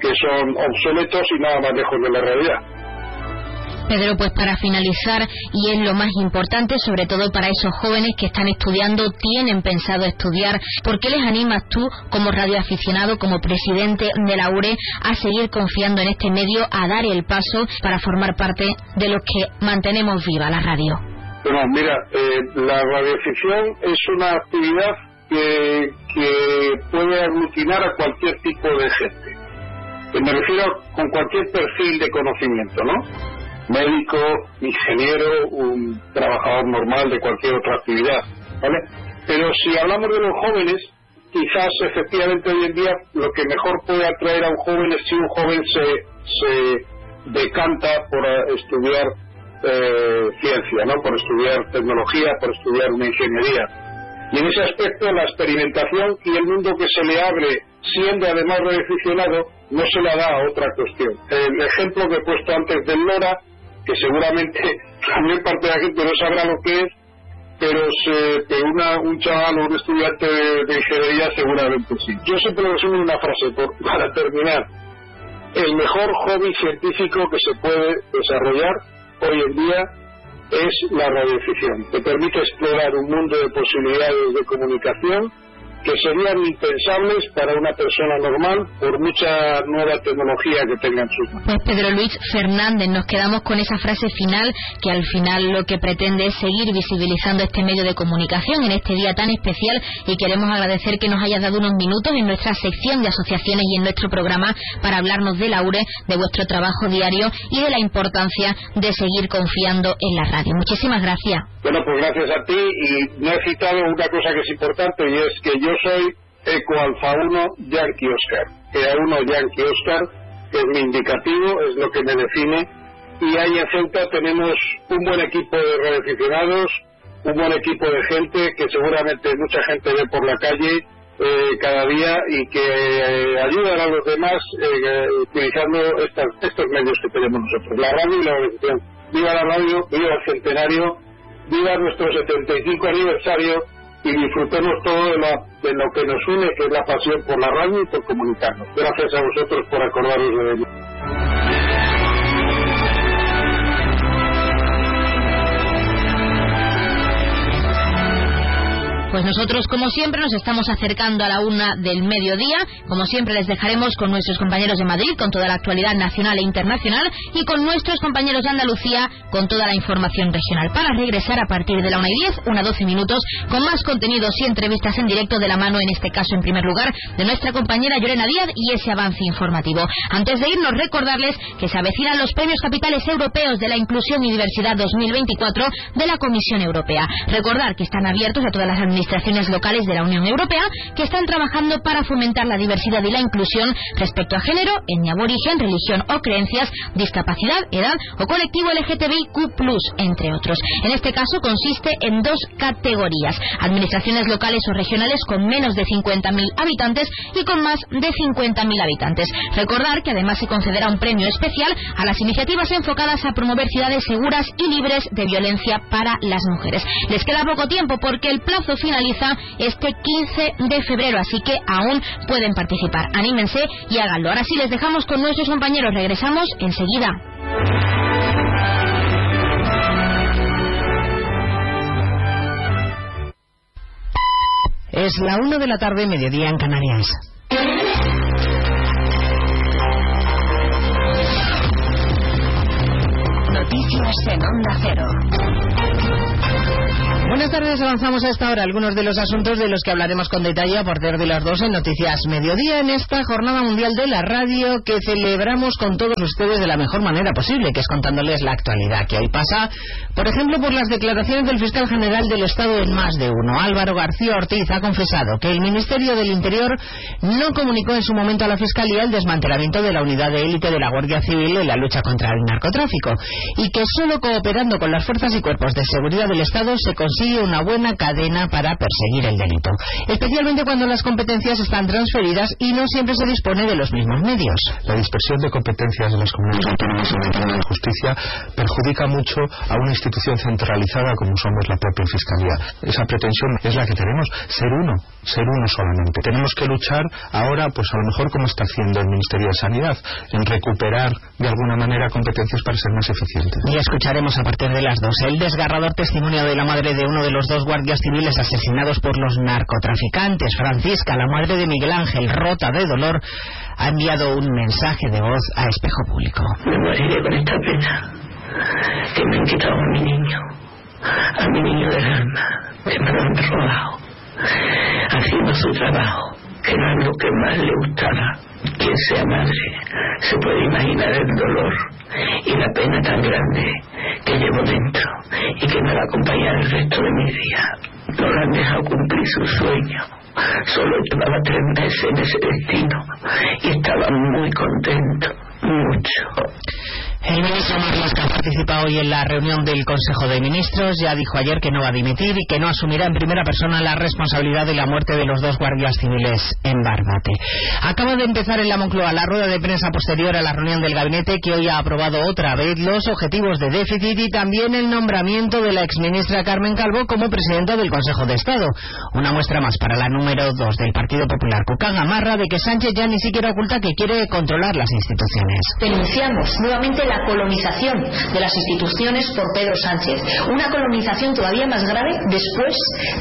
que son obsoletos y nada más lejos de la realidad. Pedro, pues para finalizar, y es lo más importante, sobre todo para esos jóvenes que están estudiando, tienen pensado estudiar, ¿por qué les animas tú, como radioaficionado, como presidente de la URE, a seguir confiando en este medio, a dar el paso para formar parte de los que mantenemos viva la radio? Bueno, mira, eh, la radioafición es una actividad que, que puede aglutinar a cualquier tipo de gente. Me refiero con cualquier perfil de conocimiento, ¿no? Médico, ingeniero, un trabajador normal de cualquier otra actividad, ¿vale? Pero si hablamos de los jóvenes, quizás efectivamente hoy en día lo que mejor puede atraer a un joven es si un joven se, se decanta por estudiar eh, ciencia, ¿no? Por estudiar tecnología, por estudiar una ingeniería. Y en ese aspecto la experimentación y el mundo que se le abre, siendo además redeficionado, no se le da a otra cuestión. El ejemplo que he puesto antes del LoRa que seguramente también parte de la gente no sabrá lo que es, pero se, un chaval o un estudiante de, ingeniería seguramente sí. Yo siempre resumo una frase para terminar. El mejor hobby científico que se puede desarrollar hoy en día es la radioficción. Te permite explorar un mundo de posibilidades de comunicación que serían impensables para una persona normal por mucha nueva tecnología que tenga en sus manos. Pues Pedro Luis Fernández, nos quedamos con esa frase final que al final lo que pretende es seguir visibilizando este medio de comunicación en este día tan especial y queremos agradecer que nos hayas dado unos minutos en nuestra sección de asociaciones y en nuestro programa para hablarnos de Laure, de vuestro trabajo diario y de la importancia de seguir confiando en la radio. Muchísimas gracias. Bueno, pues gracias a ti y no he citado una cosa que es importante y es que yo soy Eco Alfa 1 Yankee Oscar. EA 1 Yankee Oscar es mi indicativo, es lo que me define y ahí en Ceuta tenemos un buen equipo de radioaficionados, un buen equipo de gente que seguramente mucha gente ve por la calle eh, cada día y que eh, ayudan a los demás eh, utilizando estos medios que tenemos nosotros, la radio y la televisión. Viva la radio, viva el centenario viva nuestro 75 aniversario y disfrutemos todo de, de lo que nos une, que es la pasión por la radio y por comunicarnos. Gracias a vosotros por acordaros de ello. Pues nosotros, como siempre, nos estamos acercando a la una del mediodía. Como siempre, les dejaremos con nuestros compañeros de Madrid, con toda la actualidad nacional e internacional, y con nuestros compañeros de Andalucía, con toda la información regional. Para regresar a partir de la una y diez, una doce minutos, con más contenidos y entrevistas en directo de la mano, en este caso, en primer lugar, de nuestra compañera Llorena Díaz y ese avance informativo. Antes de irnos, recordarles que se avecinan los premios capitales europeos de la inclusión y diversidad 2024 de la Comisión Europea. Recordar que están abiertos a todas las administraciones administraciones locales de la Unión Europea que están trabajando para fomentar la diversidad y la inclusión respecto a género, etnia origen, religión o creencias, discapacidad, edad o colectivo LGTBIQ+, entre otros. En este caso consiste en dos categorías, administraciones locales o regionales con menos de 50.000 habitantes y con más de 50.000 habitantes. Recordar que además se concederá un premio especial a las iniciativas enfocadas a promover ciudades seguras y libres de violencia para las mujeres. Les queda poco tiempo porque el plazo finaliza este 15 de febrero, así que aún pueden participar. Anímense y háganlo. Ahora sí les dejamos con nuestros compañeros. Regresamos enseguida. Es la una de la tarde, mediodía en Canarias. Noticias en Onda Cero. Buenas tardes, avanzamos a esta hora algunos de los asuntos de los que hablaremos con detalle a partir de las dos en Noticias Mediodía en esta Jornada Mundial de la Radio que celebramos con todos ustedes de la mejor manera posible, que es contándoles la actualidad que hoy pasa, por ejemplo, por las declaraciones del fiscal general del Estado en más de uno. Álvaro García Ortiz ha confesado que el Ministerio del Interior no comunicó en su momento a la Fiscalía el desmantelamiento de la unidad de élite de la Guardia Civil en la lucha contra el narcotráfico y que solo cooperando con las fuerzas y cuerpos de seguridad del Estado se consigue consigue una buena cadena para perseguir el delito, especialmente cuando las competencias están transferidas y no siempre se dispone de los mismos medios. La dispersión de competencias de las comunidades autónomas en materia de justicia perjudica mucho a una institución centralizada como somos la propia Fiscalía. Esa pretensión es la que tenemos, ser uno, ser uno solamente. Tenemos que luchar ahora, pues a lo mejor como está haciendo el Ministerio de Sanidad, en recuperar de alguna manera competencias para ser más eficientes. Y escucharemos a partir de las dos el desgarrador testimonio de la madre de uno de los dos guardias civiles asesinados por los narcotraficantes. Francisca, la madre de Miguel Ángel, rota de dolor, ha enviado un mensaje de voz a Espejo Público. Me moriré con esta pena que me han quitado a mi niño, a mi niño del alma, que me lo han robado, haciendo su trabajo, que no es lo que más le gustaba. Quien sea madre se puede imaginar el dolor y la pena tan grande que llevo dentro y que me va a acompañar el resto de mi vida. No la han dejado cumplir su sueño. Solo llevaba tres meses en ese destino y estaba muy contento, mucho. El ministro Marlaska ha participado hoy en la reunión del Consejo de Ministros. Ya dijo ayer que no va a dimitir y que no asumirá en primera persona la responsabilidad de la muerte de los dos guardias civiles en Barbate. Acaba de empezar en la Moncloa la rueda de prensa posterior a la reunión del gabinete que hoy ha aprobado otra vez los objetivos de déficit y también el nombramiento de la exministra Carmen Calvo como presidenta del Consejo de Estado. Una muestra más para la número dos del Partido Popular, Cucán Amarra, de que Sánchez ya ni siquiera oculta que quiere controlar las instituciones. Denunciamos nuevamente la colonización de las instituciones por Pedro Sánchez. Una colonización todavía más grave después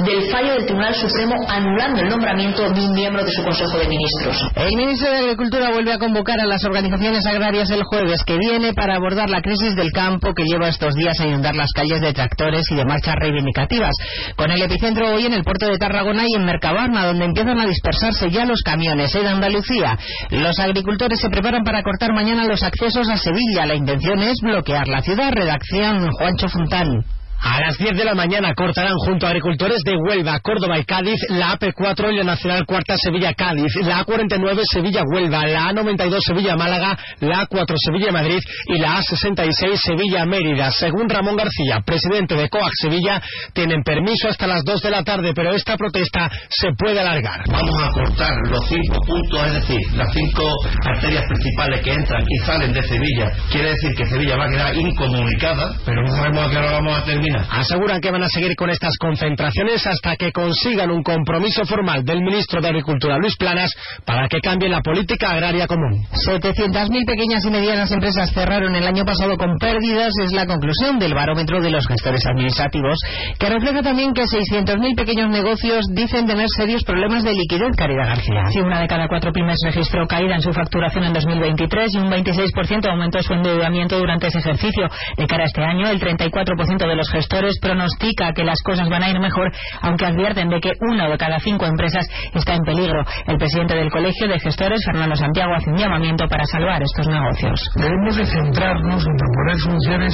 del fallo del Tribunal Supremo anulando el nombramiento de un miembro de su Consejo de Ministros. El ministro de Agricultura vuelve a convocar a las organizaciones agrarias el jueves que viene para abordar la crisis del campo que lleva estos días a inundar las calles de tractores y de marchas reivindicativas. Con el epicentro hoy en el puerto de Tarragona y en Mercabarna, donde empiezan a dispersarse ya los camiones en Andalucía. Los agricultores se preparan para cortar mañana los accesos a Sevilla. La intención es bloquear la ciudad. Redacción Juancho Fontán. A las 10 de la mañana cortarán junto a agricultores de Huelva, Córdoba y Cádiz la AP4 y la Nacional Cuarta Sevilla-Cádiz, la A49 Sevilla-Huelva, la A92 Sevilla-Málaga, la A4 Sevilla-Madrid y la A66 Sevilla-Mérida. Según Ramón García, presidente de COAC Sevilla, tienen permiso hasta las 2 de la tarde, pero esta protesta se puede alargar. Vamos a cortar los cinco puntos, es decir, las cinco arterias principales que entran y salen de Sevilla. Quiere decir que Sevilla va a quedar incomunicada, pero no sabemos a qué hora vamos a terminar. Aseguran que van a seguir con estas concentraciones hasta que consigan un compromiso formal del ministro de Agricultura, Luis Planas, para que cambie la política agraria común. 700.000 pequeñas y medianas empresas cerraron el año pasado con pérdidas, es la conclusión del barómetro de los gestores administrativos, que refleja también que 600.000 pequeños negocios dicen tener serios problemas de liquidez, Caridad García. Sí, una de cada cuatro pymes registró caída en su facturación en 2023 y un 26% aumentó su endeudamiento durante ese ejercicio. De cara a este año, el 34% de los Gestores pronostica que las cosas van a ir mejor, aunque advierten de que una de cada cinco empresas está en peligro. El presidente del Colegio de Gestores, Fernando Santiago, hace un llamamiento para salvar estos negocios. Debemos de centrarnos en proponer soluciones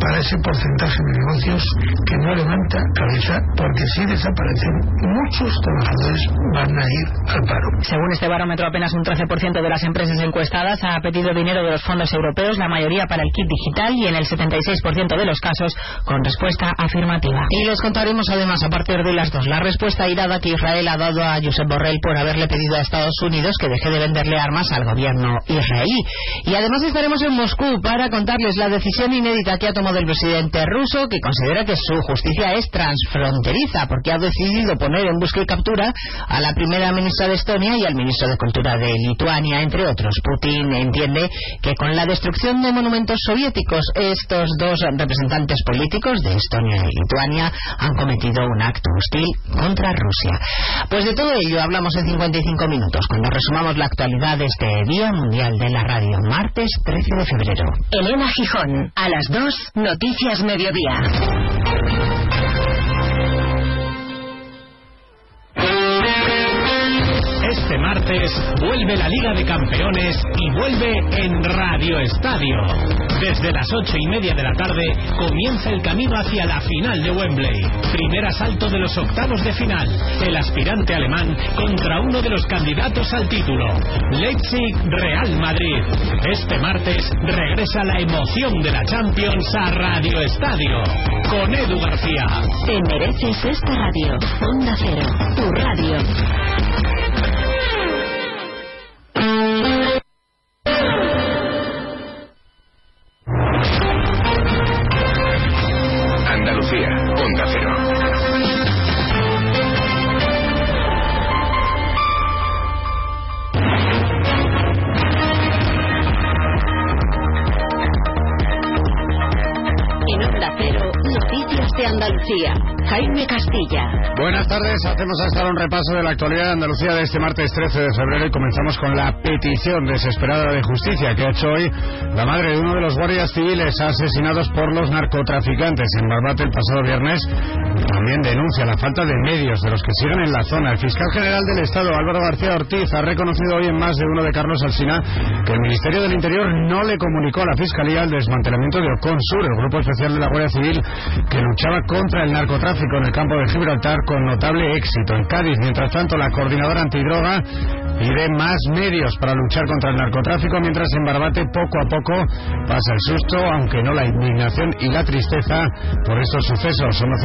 para ese porcentaje de negocios que no levanta cabeza, porque si desaparecen, muchos trabajadores van a ir al paro. Según este barómetro, apenas un 13% de las empresas encuestadas ha pedido dinero de los fondos europeos, la mayoría para el kit digital y en el 76% de los casos con respuesta afirmativa. Y les contaremos además a partir de las dos la respuesta irada que Israel ha dado a Josep Borrell por haberle pedido a Estados Unidos que deje de venderle armas al gobierno israelí. Y además estaremos en Moscú para contarles la decisión inédita que ha tomado el presidente ruso, que considera que su justicia es transfronteriza, porque ha decidido poner en busca y captura a la primera ministra de Estonia y al ministro de Cultura de Lituania, entre otros. Putin entiende que con la destrucción de monumentos soviéticos, estos dos representantes políticos de Estonia y Lituania han cometido un acto hostil contra Rusia. Pues de todo ello hablamos en 55 minutos, cuando resumamos la actualidad de este Día Mundial de la Radio, martes 13 de febrero. Elena Gijón, a las 2, Noticias Mediodía. Vuelve la Liga de Campeones y vuelve en Radio Estadio. Desde las ocho y media de la tarde comienza el camino hacia la final de Wembley. Primer asalto de los octavos de final. El aspirante alemán contra uno de los candidatos al título. Leipzig Real Madrid. Este martes regresa la emoción de la Champions a Radio Estadio. Con Edu García. Te mereces esta radio. Onda Cero, tu radio. Jaime Castilla. Buenas tardes, hacemos hasta un repaso de la actualidad de Andalucía de este martes 13 de febrero y comenzamos con la petición desesperada de justicia que ha hecho hoy la madre de uno de los guardias civiles asesinados por los narcotraficantes en Barbate el pasado viernes. También denuncia la falta de medios de los que siguen en la zona. El fiscal general del Estado, Álvaro García Ortiz, ha reconocido hoy en más de uno de Carlos Alsina que el Ministerio del Interior no le comunicó a la Fiscalía el desmantelamiento de Oconsur, el grupo especial de la Guardia Civil que luchaba contra el narcotráfico en el campo de Gibraltar con notable éxito. En Cádiz, mientras tanto, la coordinadora antidroga pide más medios para luchar contra el narcotráfico, mientras en Barbate poco a poco pasa el susto, aunque no la indignación y la tristeza por estos sucesos. Somos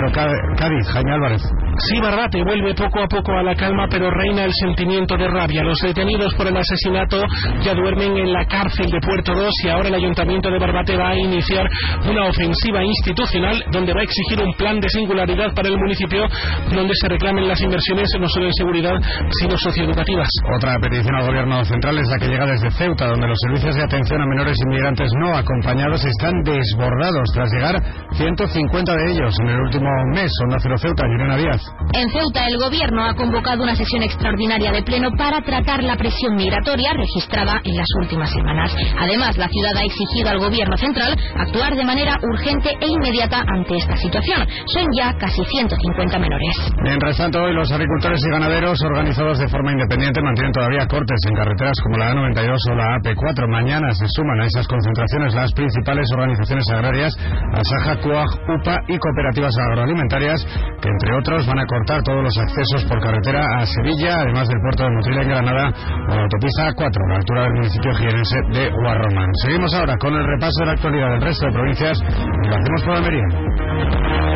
Cádiz, Jaime Álvarez. Sí, Barbate vuelve poco a poco a la calma, pero reina el sentimiento de rabia. Los detenidos por el asesinato ya duermen en la cárcel de Puerto 2 y ahora el ayuntamiento de Barbate va a iniciar una ofensiva institucional donde va a exigir un plan de singularidad para el municipio donde se reclamen las inversiones no solo en seguridad, sino socioeducativas. Otra petición al gobierno central es la que llega desde Ceuta, donde los servicios de atención a menores inmigrantes no acompañados están desbordados tras llegar 150 de ellos en el último mes. Onda Cero Ceuta, Irene Díaz. En Ceuta, el gobierno ha convocado una sesión extraordinaria de pleno para tratar la presión migratoria registrada en las últimas semanas. Además, la ciudad ha exigido al gobierno central actuar de manera urgente e inmediata ante esta situación. Son ya casi 150 menores. Mientras tanto, hoy los agricultores y ganaderos organizados de forma independiente mantienen todavía cortes en carreteras como la A92 o la AP4. Mañana se suman a esas concentraciones las principales organizaciones agrarias, Asaja, CUAG, UPA y cooperativas agroalimentarias, que entre otros van a cortar todos los accesos por carretera a Sevilla, además del puerto de Motril en Granada o la autopista A4, a la altura del municipio jienense de Guarromán. Seguimos ahora con el repaso de la actualidad del resto de provincias y lo hacemos por Almería.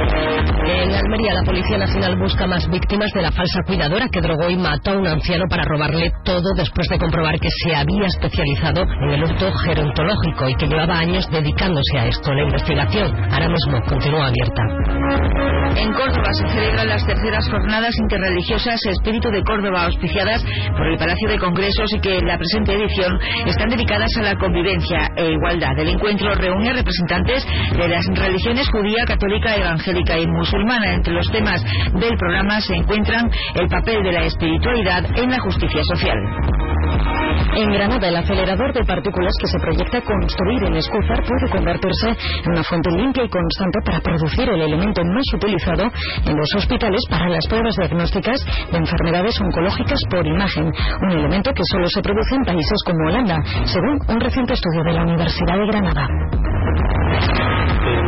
En Almería, la Policía Nacional busca más víctimas de la falsa cuidadora que drogó y mató a un anciano para robarle todo después de comprobar que se había especializado en el hurto gerontológico y que llevaba años dedicándose a esto. La investigación ahora mismo continúa abierta. En Córdoba se celebran las terceras jornadas interreligiosas Espíritu de Córdoba, auspiciadas por el Palacio de Congresos y que en la presente edición están dedicadas a la convivencia e igualdad. El encuentro reúne a representantes de las religiones judía, católica, evangélica y musulmana. Entre los temas del programa se encuentran el papel de la espiritualidad en la justicia social. En Granada, el acelerador de partículas que se proyecta construir en Escúzar puede convertirse en una fuente limpia y constante para producir el elemento más utilizado en los hospitales para las pruebas diagnósticas de enfermedades oncológicas por imagen, un elemento que solo se produce en países como Holanda, según un reciente estudio de la Universidad de Granada.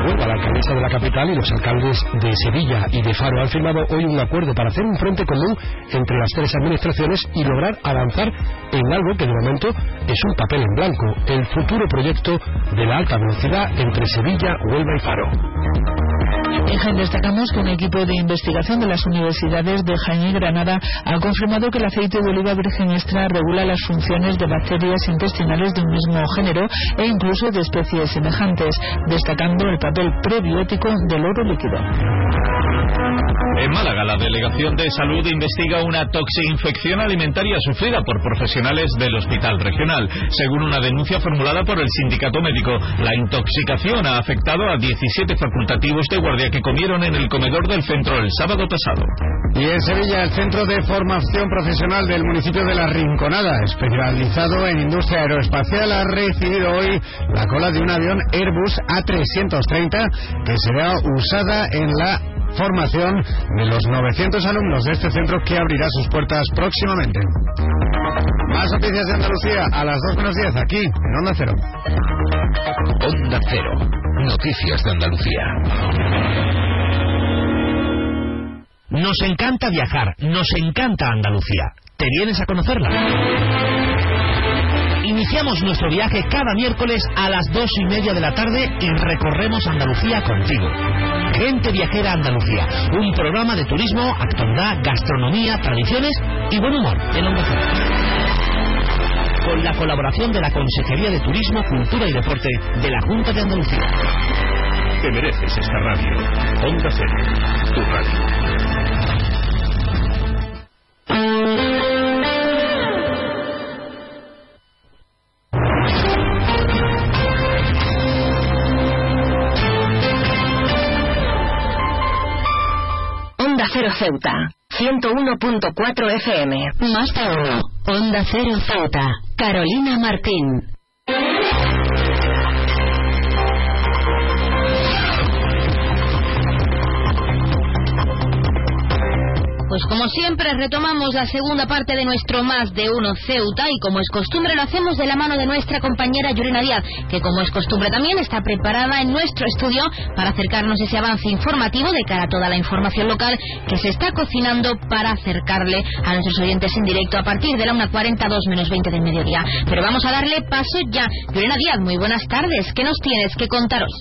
La alcaldesa de la capital y los alcaldes de Sevilla y de Faro han firmado hoy un acuerdo para hacer un frente común entre las tres administraciones y lograr avanzar en algo que de momento es un papel en blanco, el futuro proyecto de la alta velocidad entre Sevilla, Huelva y Faro. En destacamos que un equipo de investigación de las universidades de Jaén y Granada ha confirmado que el aceite de oliva virgen extra regula las funciones de bacterias intestinales de un mismo género e incluso de especies semejantes, destacando el papel prebiótico del oro líquido. En Málaga, la Delegación de Salud investiga una toxinfección alimentaria sufrida por profesionales del Hospital Regional. Según una denuncia formulada por el sindicato médico, la intoxicación ha afectado a 17 facultativos de guardia que comieron en el comedor del centro el sábado pasado. Y en Sevilla, el Centro de Formación Profesional del municipio de La Rinconada, especializado en industria aeroespacial, ha recibido hoy la cola de un avión Airbus A330 que será usada en la formación de los 900 alumnos de este centro que abrirá sus puertas próximamente. Más noticias de Andalucía a las 2 menos 10 aquí en Onda Cero. Onda Cero. Noticias de Andalucía. Nos encanta viajar, nos encanta Andalucía. ¿Te vienes a conocerla? Iniciamos nuestro viaje cada miércoles a las dos y media de la tarde y recorremos Andalucía contigo. Gente Viajera Andalucía, un programa de turismo, actualidad, gastronomía, tradiciones y buen humor en Cero. Con la colaboración de la Consejería de Turismo, Cultura y Deporte de la Junta de Andalucía. Te mereces esta radio. Onda Cero, tu radio. Onda Cero Ceuta, 101.4 FM. Más de uno. Onda Cero Ceuta. Carolina Martín. Pues como siempre retomamos la segunda parte de nuestro Más de Uno Ceuta y como es costumbre lo hacemos de la mano de nuestra compañera Yurina Díaz, que como es costumbre también está preparada en nuestro estudio para acercarnos ese avance informativo de cara a toda la información local que se está cocinando para acercarle a nuestros oyentes en directo a partir de la 1.40, 2 menos 20 del mediodía. Pero vamos a darle paso ya. Yurina Díaz, muy buenas tardes. ¿Qué nos tienes que contaros?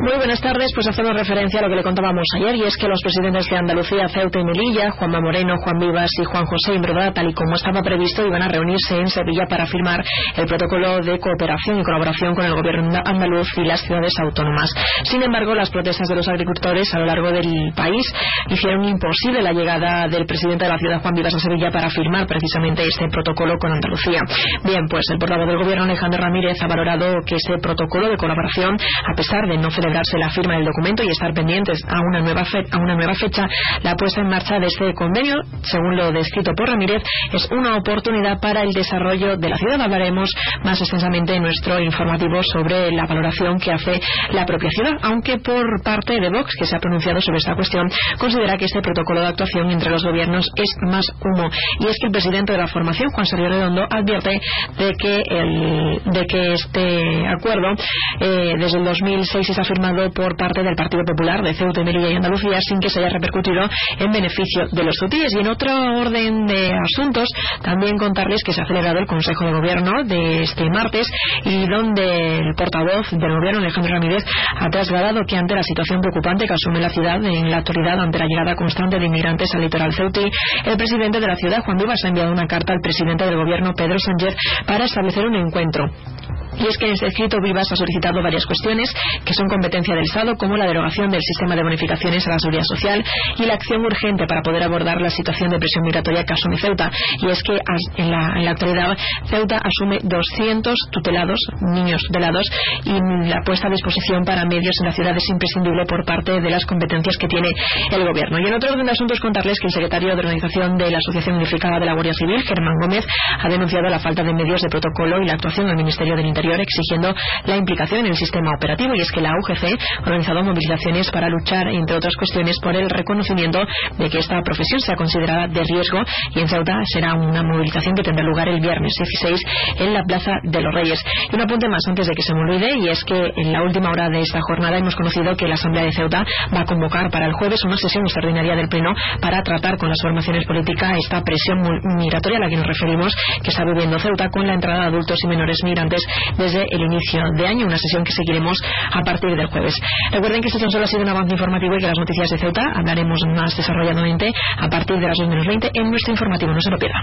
Muy buenas tardes, pues hacemos referencia a lo que le contábamos ayer y es que los presidentes de Andalucía, Ceuta y Melilla, Juanma Moreno, Juan Vivas y Juan José Imbroda, tal y como estaba previsto, iban a reunirse en Sevilla para firmar el protocolo de cooperación y colaboración con el gobierno andaluz y las ciudades autónomas. Sin embargo, las protestas de los agricultores a lo largo del país hicieron imposible la llegada del presidente de la ciudad, Juan Vivas, a Sevilla para firmar precisamente este protocolo con Andalucía. Bien, pues el portavoz del gobierno, Alejandro Ramírez, ha valorado que ese protocolo de colaboración, a pesar de no celebrarse la firma del documento y estar pendientes a una nueva, fe a una nueva fecha, la puesta en marcha de este convenio, según lo descrito por Ramírez, es una oportunidad para el desarrollo de la ciudad. Hablaremos más extensamente en nuestro informativo sobre la valoración que hace la propia ciudad, aunque por parte de Vox, que se ha pronunciado sobre esta cuestión, considera que este protocolo de actuación entre los gobiernos es más humo. Y es que el presidente de la formación, Juan Sergio Redondo, advierte de que, el, de que este acuerdo eh, desde el 2006 se ha firmado por parte del Partido Popular de Ceuta y Melilla y Andalucía sin que se haya repercutido en beneficio de los ceutíes. Y en otro orden de asuntos, también contarles que se ha celebrado el Consejo de Gobierno de este martes y donde el portavoz del Gobierno, Alejandro Ramírez, ha trasladado que ante la situación preocupante que asume la ciudad en la actualidad ante la llegada constante de inmigrantes al litoral ceutí, el presidente de la ciudad, Juan Vivas, ha enviado una carta al presidente del Gobierno, Pedro Sánchez, para establecer un encuentro Y es que en este escrito Vivas ha solicitado varias cuestiones que son competencia del Estado, como la derogación del sistema de bonificaciones a la seguridad social y la acción urgente para poder abordar la situación de presión migratoria que asume Ceuta. Y es que en la, en la actualidad Ceuta asume 200 tutelados, niños tutelados, y la puesta a disposición para medios en la ciudad es imprescindible por parte de las competencias que tiene el gobierno. Y en otro orden de asuntos contarles que el secretario de organización de la Asociación Unificada de la Guardia Civil, Germán Gómez, ha denunciado la falta de medios de protocolo y la actuación del Ministerio del Interior exigiendo la implicación en el sistema operativo. Y es que la UGC ha organizado movilizaciones para luchar, entre otras cuestiones, por el reconocimiento de que esta profesión sea considerada de riesgo y en Ceuta será una movilización que tendrá lugar el viernes 16 en la Plaza de los Reyes. Y un apunte más antes de que se me olvide y es que en la última hora de esta jornada hemos conocido que la Asamblea de Ceuta va a convocar para el jueves una sesión extraordinaria del Pleno para tratar con las formaciones políticas esta presión migratoria a la que nos referimos que está viviendo Ceuta con la entrada de adultos y menores migrantes desde el inicio de año, una sesión que seguiremos a partir del jueves. Recuerden que este solo ha sido un avance informativo y que las noticias de Ceuta hablaremos más desarrolladamente a partir de las 2 menos 20 en nuestro informativo, no se lo pierdan.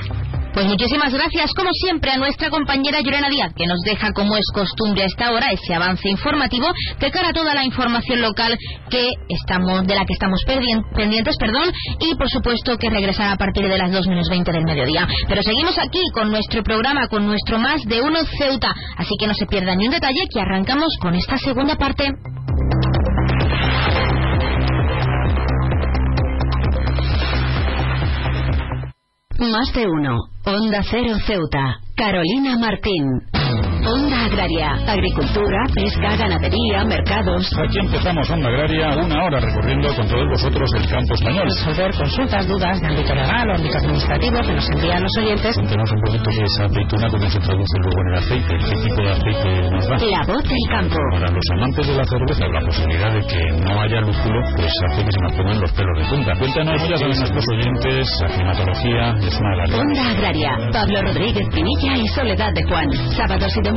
Pues muchísimas gracias, como siempre, a nuestra compañera Llorena Díaz, que nos deja, como es costumbre a esta hora, ese avance informativo de cara a toda la información local que estamos, de la que estamos pendientes, perdón, y por supuesto que regresará a partir de las 2 menos 20 del mediodía. Pero seguimos aquí con nuestro programa, con nuestro más de uno Ceuta, así que no se pierdan ni un detalle que arrancamos con esta segunda parte. Más de uno. Onda Cero Ceuta. Carolina Martín. Onda Agraria, agricultura, pesca, ganadería, mercados. Aquí empezamos Onda Agraria, una hora recorriendo con todos vosotros el campo español. Resolver consultas, dudas de ámbito legal o ámbito administrativo que nos envían los oyentes. Cuéntenos un poquito qué es aceituna, cómo se traduce luego en el aceite, qué tipo de aceite nos da. La voz del campo. Para los amantes de la cerveza, la posibilidad de que no haya lúpulo, pues hace que se nos pongan los pelos de punta. Cuéntanos ya a nuestros oyentes, la climatología, es una de las Onda Agraria, Pablo Rodríguez Pinilla y Soledad de Juan. Sábados y domingos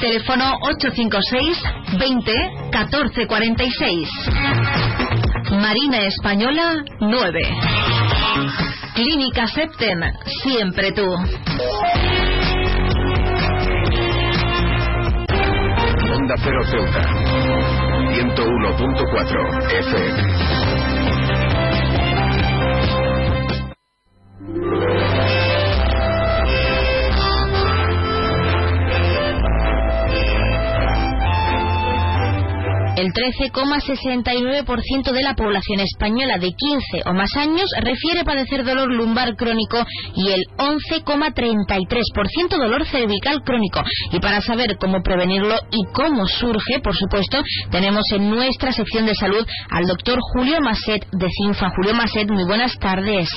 Teléfono 856 20 14 46. Marina Española 9. Clínica Septen, siempre tú. Onda Cero Ceuta. 101.4 FM. El 13,69% de la población española de 15 o más años refiere padecer dolor lumbar crónico y el 11,33% dolor cervical crónico. Y para saber cómo prevenirlo y cómo surge, por supuesto, tenemos en nuestra sección de salud al doctor Julio Maset de CINFA. Julio Maset, muy buenas tardes.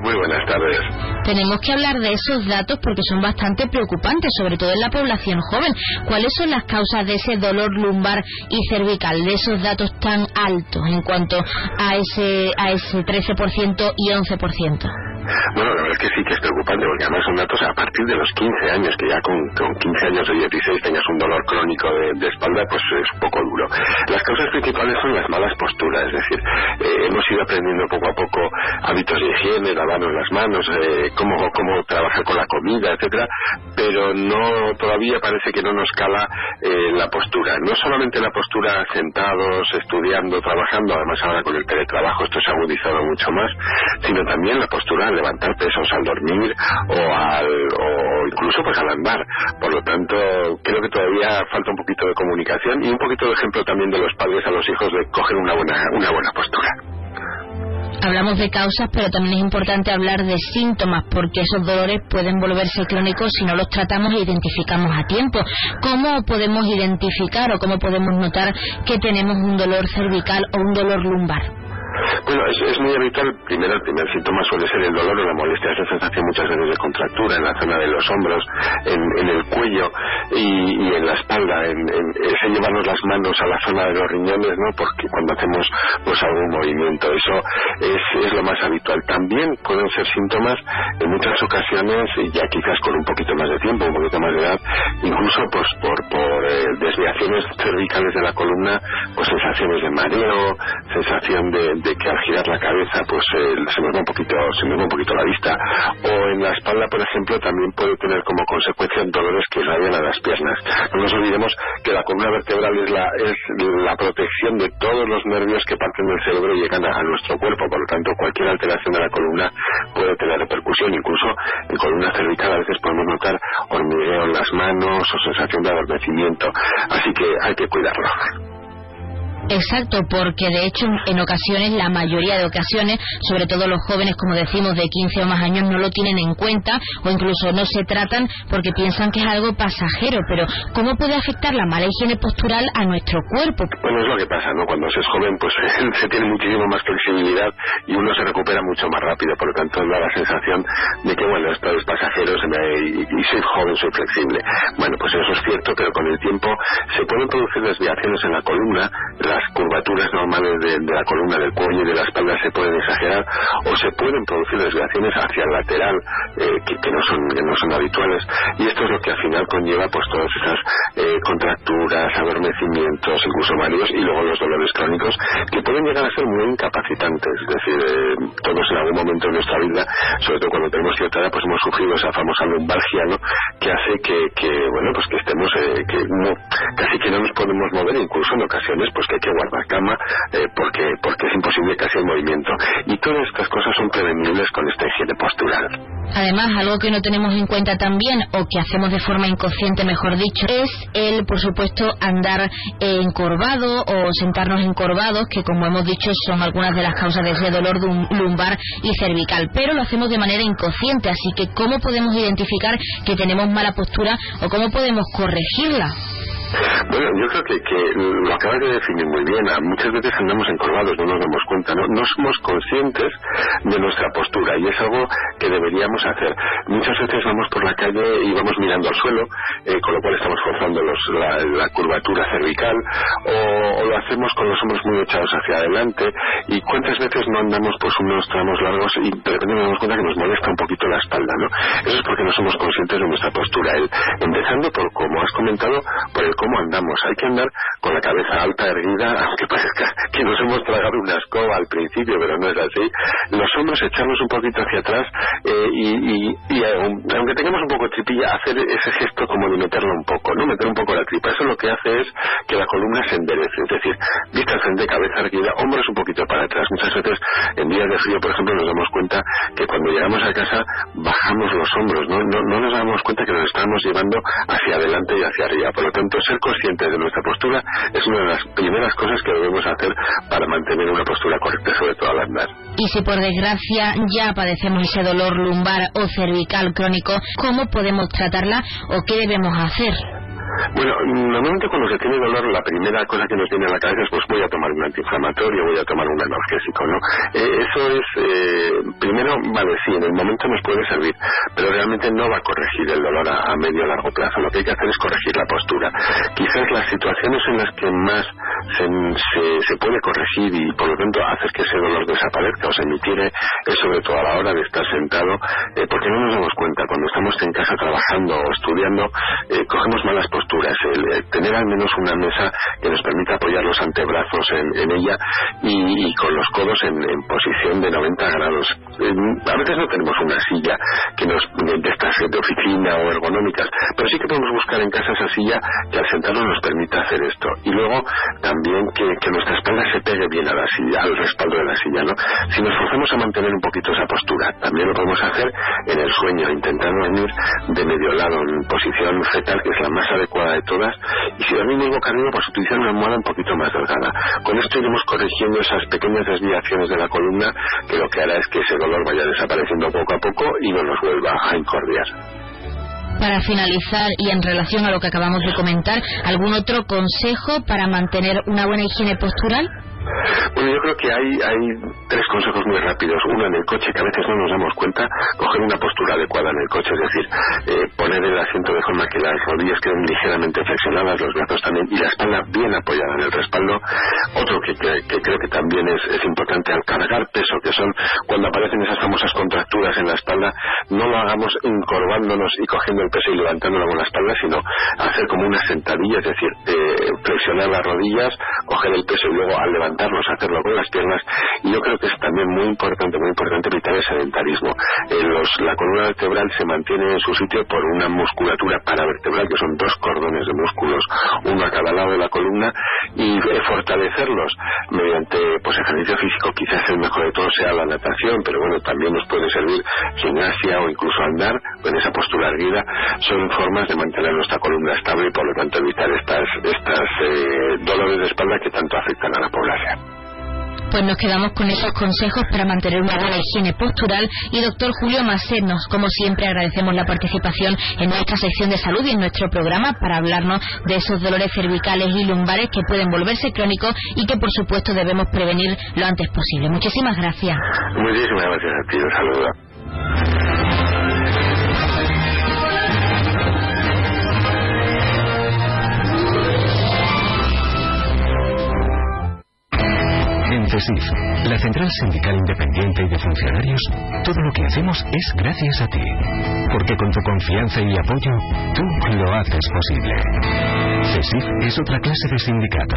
Muy buenas tardes. Tenemos que hablar de esos datos porque son bastante preocupantes, sobre todo en la población joven. ¿Cuáles son las causas de ese dolor lumbar y cervical, de esos datos tan altos en cuanto a ese, a ese 13% y 11%? Bueno, la verdad es que sí que es preocupante, porque además son datos a partir de los 15 años, que ya con, con 15 años o 16 tengas un dolor crónico de, de, espalda, pues es un poco duro. Las causas principales son las malas posturas, es decir, eh, hemos ido aprendiendo poco a poco hábitos de higiene, lavarnos las manos, eh, cómo, cómo trabajar con la comida, etcétera, pero no todavía parece que no nos cala eh, la postura. No solamente la postura sentados, estudiando, trabajando, además ahora con el teletrabajo esto se ha agudizado mucho más, sino también la postura levantar pesos al dormir o, al, o incluso pues al andar. Por lo tanto, creo que todavía falta un poquito de comunicación y un poquito de ejemplo también de los padres a los hijos de coger una buena, una buena postura. Hablamos de causas, pero también es importante hablar de síntomas, porque esos dolores pueden volverse crónicos si no los tratamos e identificamos a tiempo. ¿Cómo podemos identificar o cómo podemos notar que tenemos un dolor cervical o un dolor lumbar? Bueno, es, muy habitual. Primero, el primer síntoma suele ser el dolor o la molestia. Esa sensación muchas veces de contractura en la zona de los hombros, en, el cuello y, en la espalda. En, ese llevarnos las manos a la zona de los riñones, ¿no? Porque cuando hacemos pues algún movimiento, eso es, lo más habitual. También pueden ser síntomas en muchas ocasiones, ya quizás con un poquito más de tiempo, un poquito más de edad, incluso pues por, por eh, desviaciones cervicales de la columna, pues sensaciones de mareo, sensación de de que al girar la cabeza pues se nos va un poquito se nos va un poquito la vista. O en la espalda por ejemplo también puede tener como consecuencia dolores que irradian a las piernas. No nos olvidemos que la columna vertebral es la es la protección de todos los nervios que parten del cerebro y llegan a, nuestro cuerpo. Por lo tanto cualquier alteración de la columna puede tener repercusión. Incluso en columna cervical a veces podemos notar hormigueo en las manos o sensación de adormecimiento. Así que hay que cuidarlo Exacto, porque de hecho en ocasiones, la mayoría de ocasiones, sobre todo los jóvenes, como decimos, de 15 o más años, no lo tienen en cuenta o incluso no se tratan porque piensan que es algo pasajero. Pero ¿cómo puede afectar la mala higiene postural a nuestro cuerpo? Bueno, es lo que pasa, ¿no? Cuando se es joven, pues se tiene muchísimo más flexibilidad y uno se recupera mucho más rápido. Por lo tanto, da la sensación de que, bueno, esto es pasajero y, y soy joven, soy flexible. Bueno, pues eso es cierto, pero con el tiempo se pueden producir desviaciones en la columna, las curvaturas normales de, la columna del cuello y de la espalda se pueden exagerar o se pueden producir desviaciones hacia el lateral eh, que, no son que no son habituales y esto es lo que al final conlleva pues todas esas eh, contracturas, adormecimientos, incluso mareos y luego los dolores crónicos que pueden llegar a ser muy incapacitantes. Es decir, eh, todos en algún momento de nuestra vida, sobre todo cuando tenemos cierta edad, pues hemos sufrido esa famosa lumbalgia, ¿no? Que hace que, que bueno, pues que estemos, que no, casi que no nos podemos mover, incluso en ocasiones, pues que hay que guardar cama eh, porque, porque es imposible casi el movimiento. Y todas estas cosas son prevenibles con esta higiene postural. Además, algo que no tenemos en cuenta también, o que hacemos de forma inconsciente, mejor dicho, es el, por supuesto, andar encorvado o sentarnos encorvados, que como hemos dicho son algunas de las causas de ese dolor lumbar y cervical. Pero lo hacemos de manera inconsciente, así que ¿cómo podemos identificar que tenemos mala postura o cómo podemos corregirla? Bueno, yo creo que, lo acabas de definir muy bien. Muchas veces andamos encorvados, no nos damos cuenta, no, no somos conscientes de nuestra postura y es algo que deberíamos hacer. Muchas veces vamos por la calle y vamos mirando al suelo, eh, con lo cual estamos forzando los, la, curvatura cervical, o, lo hacemos con los hombros muy echados hacia adelante. ¿Y cuántas veces no andamos pues unos tramos largos y de repente nos damos cuenta que nos molesta un poquito la espalda, ¿no? Eso es porque no somos conscientes de nuestra postura. El, empezando por, como has comentado, por el cómo andamos. Hay que andar con la cabeza alta, erguida, aunque parezca que nos hemos tragado una escoba al principio, pero no es así. Los hombros echarnos un poquito hacia atrás eh, y, y, aunque tengamos un poco de tripilla, hacer ese gesto como de meterlo un poco, ¿no? Meter un poco la tripa. Eso lo que hace es que la columna se enderece, es decir, vista al frente, cabeza erguida, hombros un poquito para atrás. Muchas veces en días de frío, por ejemplo, nos damos cuenta que cuando llegamos a casa bajamos los hombros, ¿no? No, no nos damos cuenta que nos estamos llevando hacia adelante y hacia arriba. Por lo tanto, ser conscientes de nuestra postura es una de las primeras cosas que debemos hacer para mantener una postura correcta, sobre todo al andar. Y si por desgracia ya padecemos ese dolor lumbar o cervical crónico, ¿cómo podemos tratarla o qué debemos hacer? Bueno, normalmente cuando se tiene dolor, la primera cosa que nos viene a la cabeza es, pues voy a tomar un antiinflamatorio, voy a tomar un analgésico, ¿no? Eh, eso es, eh, primero, vale, sí, en el momento nos puede servir, pero realmente no va a corregir el dolor a, medio o largo plazo. Lo que hay que hacer es corregir la postura. Quizás las situaciones en las que más se, se, puede corregir y, por lo tanto, hacer que ese dolor desaparezca o se emitiere es sobre todo a la hora de estar sentado, eh, porque no nos damos cuenta. Cuando estamos en casa trabajando o estudiando, cogemos malas posturas el, tener al menos una mesa que nos permita apoyar los antebrazos en, ella y, con los codos en, posición de 90 grados. A veces no tenemos una silla que nos de estas de oficina o ergonómicas, pero sí que podemos buscar en casa esa silla que al sentarnos nos permita hacer esto. Y luego también que, nuestra espalda se pegue bien a la silla, al respaldo de la silla, ¿no? Si nos forzamos a mantener un poquito esa postura, también lo podemos hacer en el sueño, intentar dormir de medio lado, en posición fetal, que es la más adecuada de todas, y si dormimos boca arriba, pues utilizar una almohada un poquito más delgada. Con esto iremos corrigiendo esas pequeñas desviaciones de la columna, que lo que hará es que ese vaya desapareciendo poco a poco y no nos vuelva a incordiar. Para finalizar y en relación a lo que acabamos de comentar, ¿algún otro consejo para mantener una buena higiene postural? Bueno, yo creo que hay, hay tres consejos muy rápidos. Uno en el coche, que a veces no nos damos cuenta, coger una postura adecuada en el coche, es decir, eh, poner el asiento de forma que las rodillas queden ligeramente flexionadas, los brazos también, y la espalda bien apoyada en el respaldo. Otro que, creo que también es, es, importante al cargar peso, que son cuando aparecen esas famosas contracturas en la espalda, no lo hagamos encorvándonos y cogiendo el peso y levantándolo con la espalda, sino hacer como una sentadilla, es decir, eh, flexionar las rodillas, coger el peso y luego al levantar hacerlo con las piernas y yo creo que es también muy importante, muy importante evitar el sedentarismo. la columna vertebral se mantiene en su sitio por una musculatura paravertebral que son dos cordones de músculos, uno a cada lado de la columna y eh, fortalecerlos mediante pues ejercicio físico quizás el mejor de todo sea la natación, pero bueno, también nos puede servir gimnasia o incluso andar con esa postura erguida, son formas de mantener nuestra columna estable y por lo tanto evitar estas, estas eh, dolores de espalda que tanto afectan a la población. Pues nos quedamos con esos consejos para mantener una buena higiene postural y doctor Julio Macernos, como siempre agradecemos la participación en nuestra sección de salud y en nuestro programa para hablarnos de esos dolores cervicales y lumbares que pueden volverse crónicos y que por supuesto debemos prevenir lo antes posible. Muchísimas gracias. Muchísimas gracias a ti. CESIF, la Central Sindical Independiente y de Funcionarios, todo lo que hacemos es gracias a ti. Porque con tu confianza y apoyo, tú lo haces posible. CESIF es otra clase de sindicato.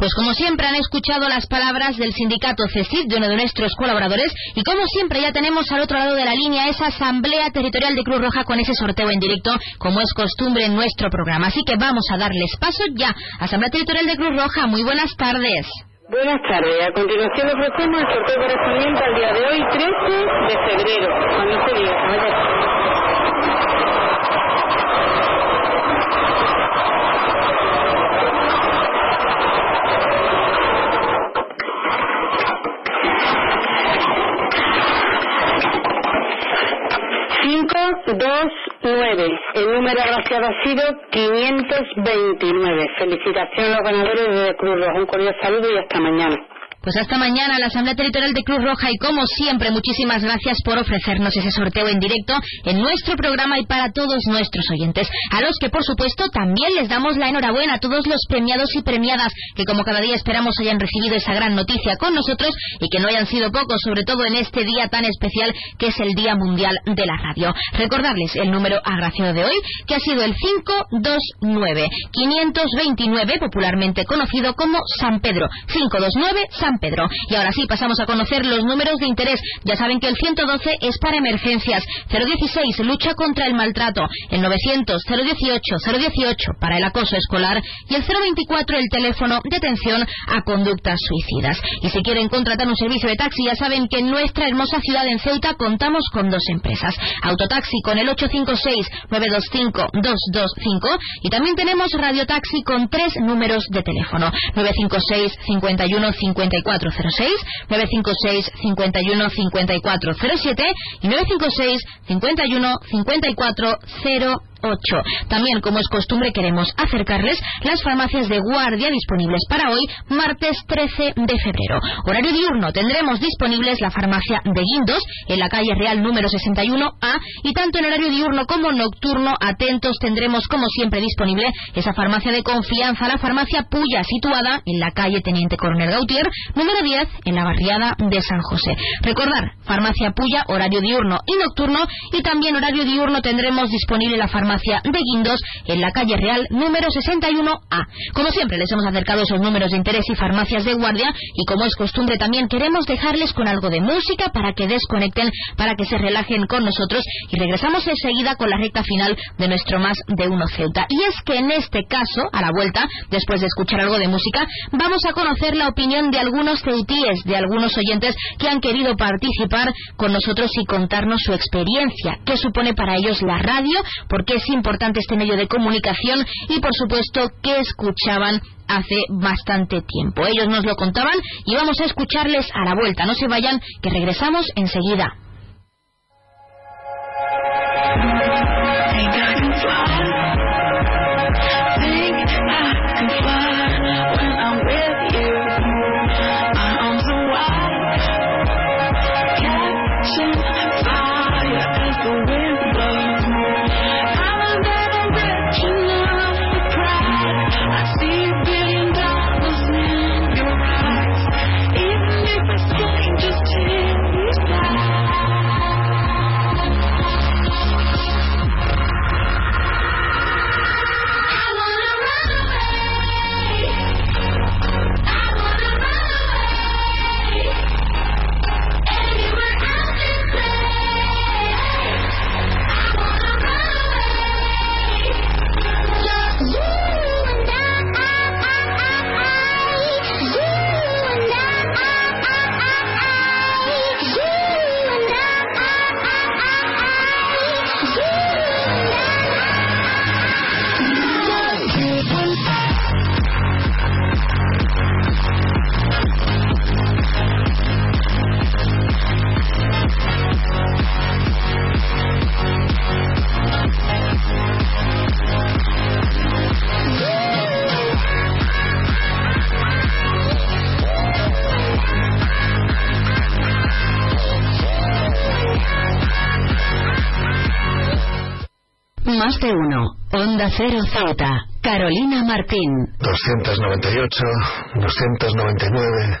Pues como siempre han escuchado las palabras del sindicato CECID, de uno de nuestros colaboradores, y como siempre ya tenemos al otro lado de la línea esa asamblea territorial de Cruz Roja con ese sorteo en directo, como es costumbre en nuestro programa. Así que vamos a darles paso ya. Asamblea Territorial de Cruz Roja, muy buenas tardes. Buenas tardes. A continuación ofrecemos el sorteo correspondiente al día de hoy, 13 de febrero. Cuando se diga, El número agraciado ha sido 529. Felicitaciones a los ganadores de Cruz Roja. Un cordial saludo y hasta mañana. Pues hasta mañana la Asamblea Territorial de Cruz Roja y como siempre muchísimas gracias por ofrecernos ese sorteo en directo en nuestro programa y para todos nuestros oyentes, a los que por supuesto también les damos la enhorabuena a todos los premiados y premiadas que como cada día esperamos hayan recibido esa gran noticia con nosotros y que no hayan sido pocos, sobre todo en este día tan especial que es el Día Mundial de la Radio. Recordarles el número agraciado de hoy que ha sido el 529 529 popularmente conocido como San Pedro 529 San Pedro. Y ahora sí, pasamos a conocer los números de interés. Ya saben que el 112 es para emergencias, 016 lucha contra el maltrato, el 900 018 018 para el acoso escolar y el 024 el teléfono de atención a conductas suicidas. Y si quieren contratar un servicio de taxi, ya saben que en nuestra hermosa ciudad en Ceuta contamos con dos empresas. Autotaxi con el 856 925 225 y también tenemos radiotaxi con tres números de teléfono 956 51 50 5406, 956 51 5407 y 956 51 5408. También, como es costumbre, queremos acercarles las farmacias de guardia disponibles para hoy, martes 13 de febrero. Horario diurno tendremos disponibles la farmacia de Guindos en la calle Real número 61A y tanto en horario diurno como nocturno, atentos, tendremos como siempre disponible esa farmacia de confianza, la farmacia Puya, situada en la calle Teniente Coronel Gautier, número 10, en la barriada de San José. Recordar, Farmacia Puya, horario diurno y nocturno, y también horario diurno tendremos disponible la farmacia de Guindos en la calle Real número 61A. Como siempre, les hemos acercado esos números de interés y farmacias de guardia, y como es costumbre también queremos dejarles con algo de música para que desconecten, para que se relajen con nosotros, y regresamos enseguida con la recta final de nuestro más de uno Ceuta. Y es que en este caso, a la vuelta, después de escuchar algo de música, vamos a conocer la opinión de algunos ceutíes, de algunos oyentes que han querido participar con nosotros y contarnos su experiencia, qué supone para ellos la radio, por qué es importante este medio de comunicación y, por supuesto, qué escuchaban hace bastante tiempo. Ellos nos lo contaban y vamos a escucharles a la vuelta. No se vayan, que regresamos enseguida. Onda Cero. Carolina Martín. 298, 299,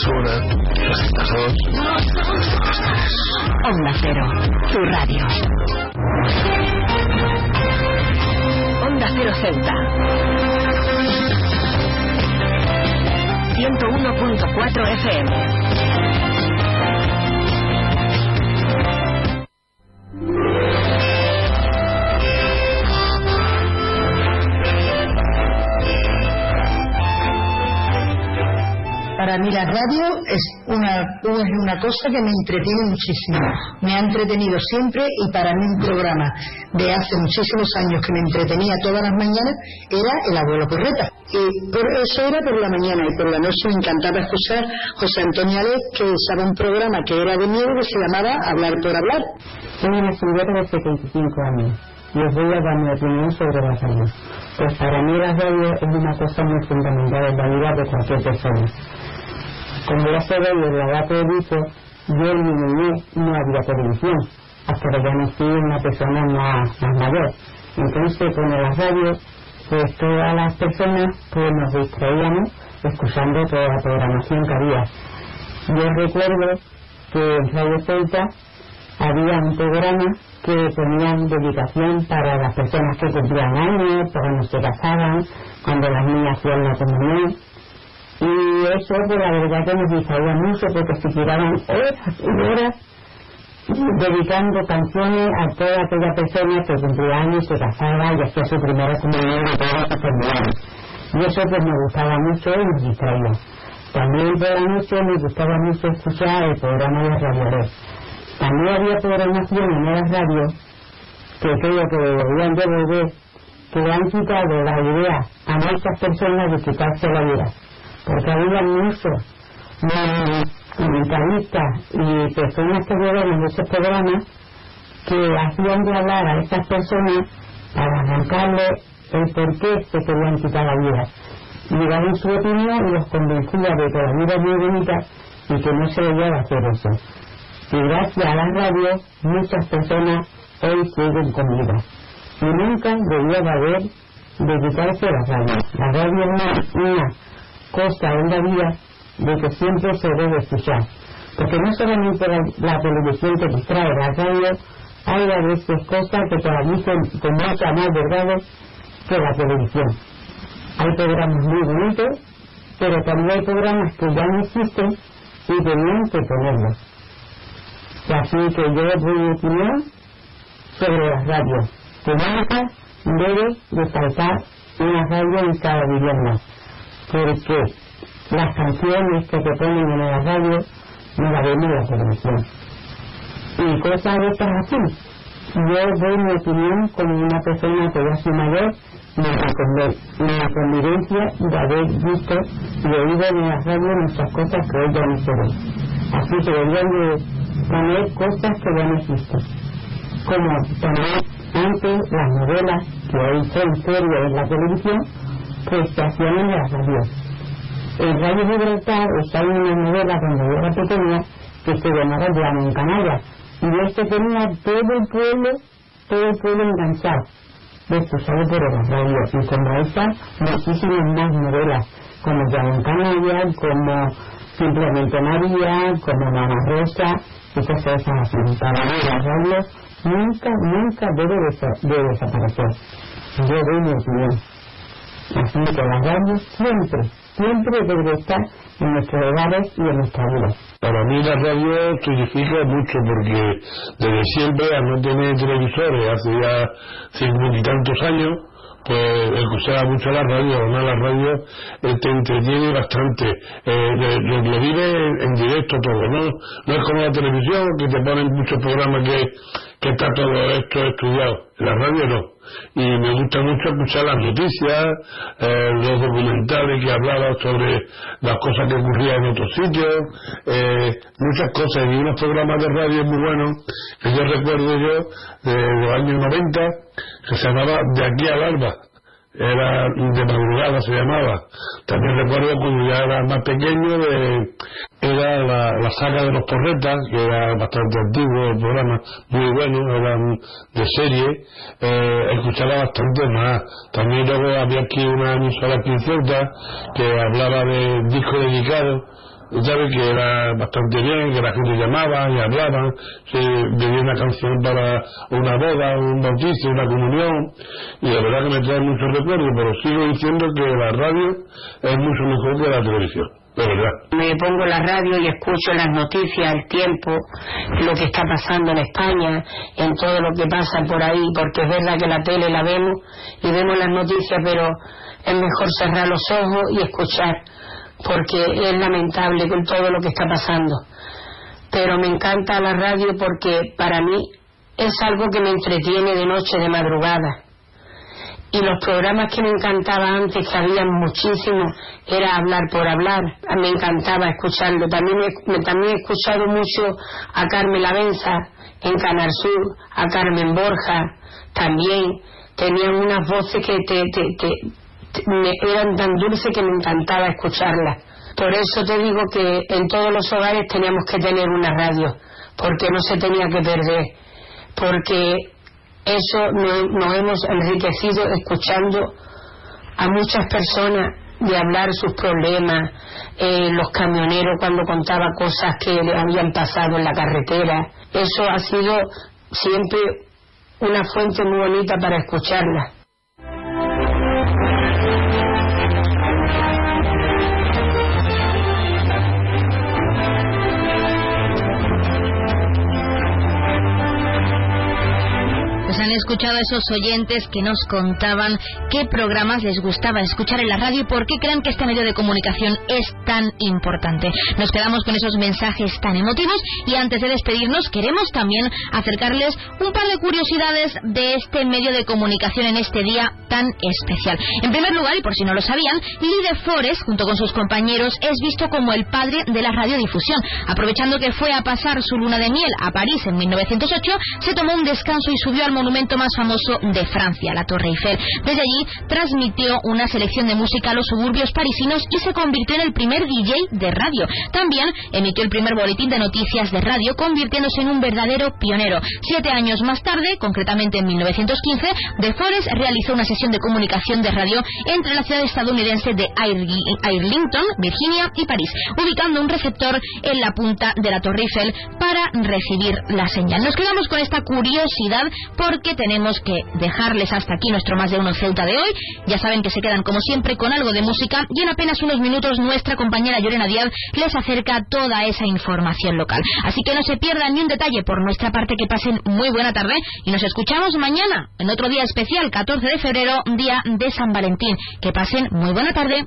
301, 302, 303. Onda Cero. Tu radio. Onda Cero Ceuta. 101.4 FM. Para mí la radio es una, una cosa que me entretiene muchísimo. Me ha entretenido siempre y para mí un programa de hace muchísimos años que me entretenía todas las mañanas era El Abuelo Correta. Y por eso era por la mañana y por la noche me encantaba escuchar José Antonio Alés que usaba un programa que era de miedo que se llamaba Hablar por Hablar. Soy una señora de 75 años y os voy a dar mi opinión sobre la radio. Pues para mí la radio es una cosa muy fundamental en la vida de cualquier persona. Como ya sabéis, en la edad que dicho, yo en mi niñez no había televisión, hasta que ya nací una persona más, más mayor. Entonces, con la radio, pues todas las personas pues nos distraíamos escuchando toda la programación que había. Yo recuerdo que en Radio Celta había un programa que ponían dedicación para las personas que cumplían años, cuando se casaban, cuando las niñas hacían la comunión. Y eso, pues la verdad que nos distraía mucho porque se tiraban horas y horas dedicando canciones a toda aquella persona que cumplía años, se casaba y hacía su primera comunión de todas las enfermedades. Y eso pues me gustaba mucho y nos distraía. También por la noche me gustaba mucho escuchar el programa de Radio. También había programación en la radio que creo que deberían de volver, que le han quitado la idea a muchas personas de quitarse la vida. Porque había muchos, entrevistas y personas que llevan en programas que hacían de hablar a esas personas para arrancarle el por qué se querían quitar la vida. Y daban su opinión y los convencía de que la vida es muy bonita y que no se debía hacer eso. Y gracias a las radios, muchas personas hoy siguen con. Y nunca debía de haber de quitarse la radio. La radio es una, cosa en la vida de que siempre se debe escuchar. Porque no solamente la, la televisión te distrae, la radio hay a veces cosas que te la dicen con más verdad que la televisión. Hay programas muy bonitos, pero también hay programas que ya no existen y tenían que ponerlos. Así que yo doy mi opinión sobre las radios. Nunca debe de faltar una radio en cada vivienda. Porque las canciones que te ponen en la radio no las vemos en la televisión. Y cosas de estas así. Yo doy mi opinión como una persona que ya soy mayor la convivencia de haber visto y oído en la radio muchas cosas que hoy ya no se ven. Así que deberían de poner cosas que ya no existen. Como también antes las novelas que hoy son series en la televisión, pues se hacían en las radios. En Radio Gibraltar está una novela cuando yo era pequeña que se llamaba Llamo en Canarias y este tenía todo el pueblo, todo el pueblo enganchado escuchado por el radio y como esa muchísimas más novelas como Llamo Canarias, como Simplemente María, como Mamá Rosa y cosas así. Para mí la radio nunca, nunca debe de, desaparecer. Yo doy mi opinión. Así que la radio siempre, siempre debe estar en nuestros hogares y en nuestra vida. Para mí la radio significa mucho porque desde siempre, al no tener televisores hace ya cincuenta y tantos años, pues escuchaba mucho la radio, además la radio te entretiene bastante, eh, lo, vive en, directo todo, ¿no? No es como la televisión que te ponen muchos programas que, que está todo esto estudiado, la radio no y me gusta mucho escuchar las noticias, eh, los documentales que hablaban sobre las cosas que ocurrían en otros sitios, eh, muchas cosas, y unos programas de radio muy buenos que yo recuerdo yo de los años 90 que se llamaba De aquí al alba era de madrugada se llamaba. También recuerdo cuando ya era más pequeño, de, era la, la, saga de los porretas, que era bastante antiguo, el programa muy bueno, era de serie, eh, escuchaba bastante más. También luego había aquí una emisora aquí que hablaba de disco dedicado sabe que era bastante bien, que la gente llamaba y hablaba, se veía una canción para una boda, un bautizo, una comunión, y la verdad que me trae muchos recuerdos, pero sigo diciendo que la radio es mucho mejor que la televisión. De verdad. Me pongo la radio y escucho las noticias, el tiempo, lo que está pasando en España, en todo lo que pasa por ahí, porque es verdad que la tele la vemos y vemos las noticias, pero es mejor cerrar los ojos y escuchar porque es lamentable con todo lo que está pasando. Pero me encanta la radio porque para mí es algo que me entretiene de noche, de madrugada. Y los programas que me encantaba antes, que había muchísimos, era hablar por hablar. Me encantaba escucharlo. También he, también he escuchado mucho a Carmen Lavenza en Canal Sur, a Carmen Borja, también. Tenían unas voces que te, te, me, eran tan dulces que me encantaba escucharlas. Por eso te digo que en todos los hogares teníamos que tener una radio, porque no se tenía que perder, porque eso nos, hemos enriquecido escuchando a muchas personas de hablar sus problemas, eh, los camioneros cuando contaba cosas que le habían pasado en la carretera. Eso ha sido siempre una fuente muy bonita para escucharla. Escuchado a esos oyentes que nos contaban qué programas les gustaba escuchar en la radio y por qué creen que este medio de comunicación es tan importante. Nos quedamos con esos mensajes tan emotivos y antes de despedirnos queremos también acercarles un par de curiosidades de este medio de comunicación en este día tan especial. En primer lugar, y por si no lo sabían, Lee de Forest, junto con sus compañeros, es visto como el padre de la radiodifusión. Aprovechando que fue a pasar su luna de miel a París en 1908, se tomó un descanso y subió al monumento más famoso de Francia, la Torre Eiffel. Desde allí transmitió una selección de música a los suburbios parisinos y se convirtió en el primer DJ de radio. También emitió el primer boletín de noticias de radio, convirtiéndose en un verdadero pionero. Siete años más tarde, concretamente en 1915, De Forest realizó una sesión de comunicación de radio entre la ciudad estadounidense de Arlington, Virginia y París, ubicando un receptor en la punta de la Torre Eiffel para recibir la señal. Nos quedamos con esta curiosidad porque tenemos que dejarles hasta aquí nuestro más de uno Ceuta de hoy. Ya saben que se quedan como siempre con algo de música y en apenas unos minutos nuestra compañera Llorena Díaz les acerca toda esa información local. Así que no se pierdan ni un detalle por nuestra parte, que pasen muy buena tarde y nos escuchamos mañana en otro día especial, 14 de febrero, día de San Valentín. Que pasen muy buena tarde.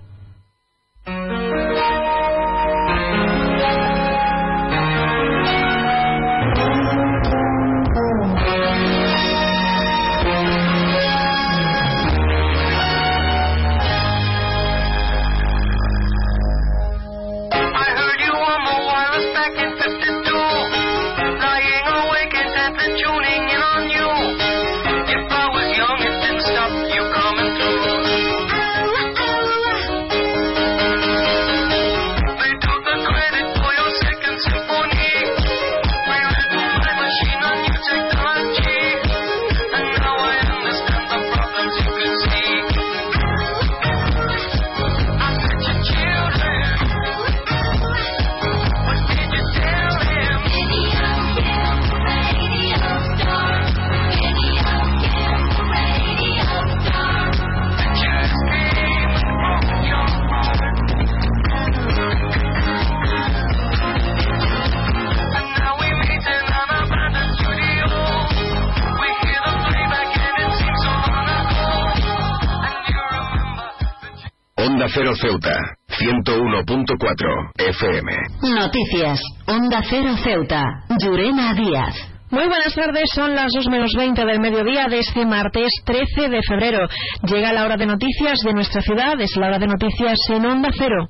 Ceuta, 101.4 FM. Noticias. Onda Cero Ceuta. Llurena Díaz. Muy buenas tardes, son las 2 menos 20 del mediodía de este martes 13 de febrero. Llega la hora de noticias de nuestra ciudad, es la hora de noticias en Onda Cero.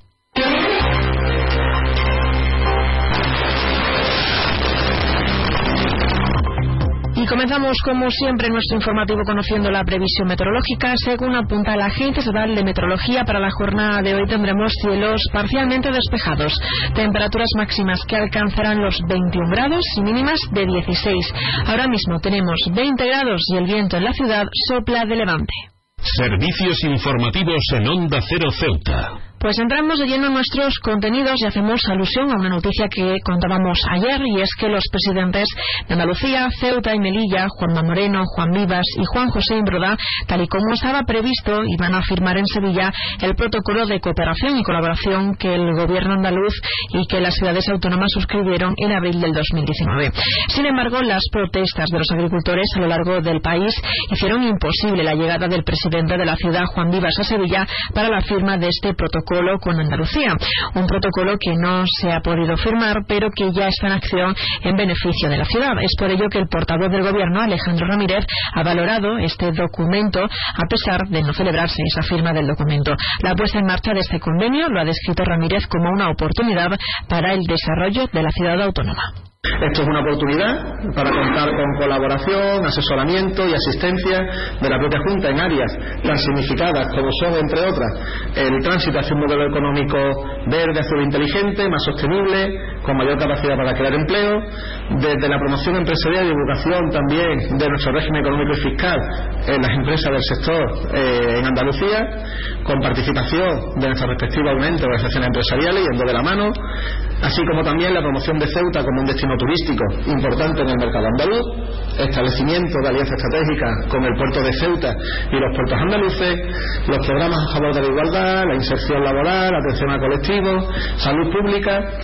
Comenzamos, como siempre, nuestro informativo conociendo la previsión meteorológica. Según apunta la Agencia Estatal de Meteorología, para la jornada de hoy tendremos cielos parcialmente despejados, temperaturas máximas que alcanzarán los 21 grados y mínimas de 16. Ahora mismo tenemos 20 grados y el viento en la ciudad sopla de levante. Servicios informativos en Onda Cero Ceuta. Pues entramos de lleno en nuestros contenidos y hacemos alusión a una noticia que contábamos ayer y es que los presidentes de Andalucía, Ceuta y Melilla, Juanma Moreno, Juan Vivas y Juan José Imbroda, tal y como estaba previsto, iban a firmar en Sevilla el protocolo de cooperación y colaboración que el gobierno andaluz y que las ciudades autónomas suscribieron en abril del 2019. Sin embargo, las protestas de los agricultores a lo largo del país hicieron imposible la llegada del presidente de la ciudad, Juan Vivas, a Sevilla para la firma de este protocolo con Andalucía. Un protocolo que no se ha podido firmar, pero que ya está en acción en beneficio de la ciudad. Es por ello que el portavoz del Gobierno, Alejandro Ramírez, ha valorado este documento a pesar de no celebrarse esa firma del documento. La puesta en marcha de este convenio lo ha descrito Ramírez como una oportunidad para el desarrollo de la ciudad autónoma. Esto es una oportunidad para contar con colaboración, asesoramiento y asistencia de la propia Junta en áreas tan significadas como son, entre otras, el tránsito hacia un modelo económico verde, azul inteligente, más sostenible, con mayor capacidad para crear empleo, desde la promoción empresarial y divulgación también de nuestro régimen económico y fiscal en las empresas del sector eh, en Andalucía, con participación de nuestras respectivas organizaciones empresariales yendo de la mano, así como también la promoción de Ceuta como un destino turístico importante en el mercado andaluz, establecimiento de alianza estratégica con el puerto de Ceuta y los puertos andaluces, los programas a favor de la igualdad, la inserción laboral, la atención a colectivos, salud pública.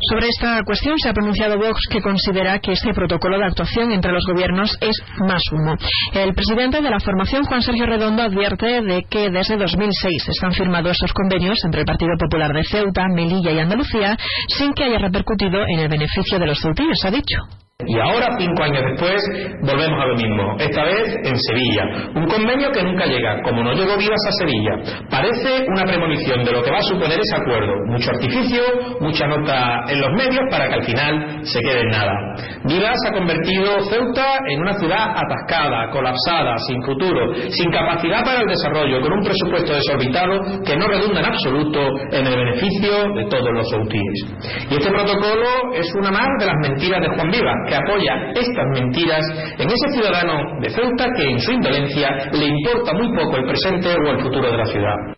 Sobre esta cuestión se ha pronunciado Vox que considera que este protocolo de actuación entre los gobiernos es más humo. El presidente de la formación, Juan Sergio Redondo, advierte de que desde 2006 están firmados estos convenios entre el Partido Popular de Ceuta, Melilla y Andalucía sin que haya repercutido en el beneficio de los ceutíes, ha dicho. Y ahora, cinco años después, volvemos a lo mismo, esta vez en Sevilla. Un convenio que nunca llega, como no llegó Vivas a Sevilla. Parece una premonición de lo que va a suponer ese acuerdo. Mucho artificio, mucha nota en los medios para que al final se quede en nada. Vivas ha convertido Ceuta en una ciudad atascada, colapsada, sin futuro, sin capacidad para el desarrollo, con un presupuesto desorbitado que no redunda en absoluto en el beneficio de todos los ceutíes. Y este protocolo es una más de las mentiras de Juan Vivas que apoya estas mentiras en ese ciudadano de Ceuta que en su indolencia le importa muy poco el presente o el futuro de la ciudad.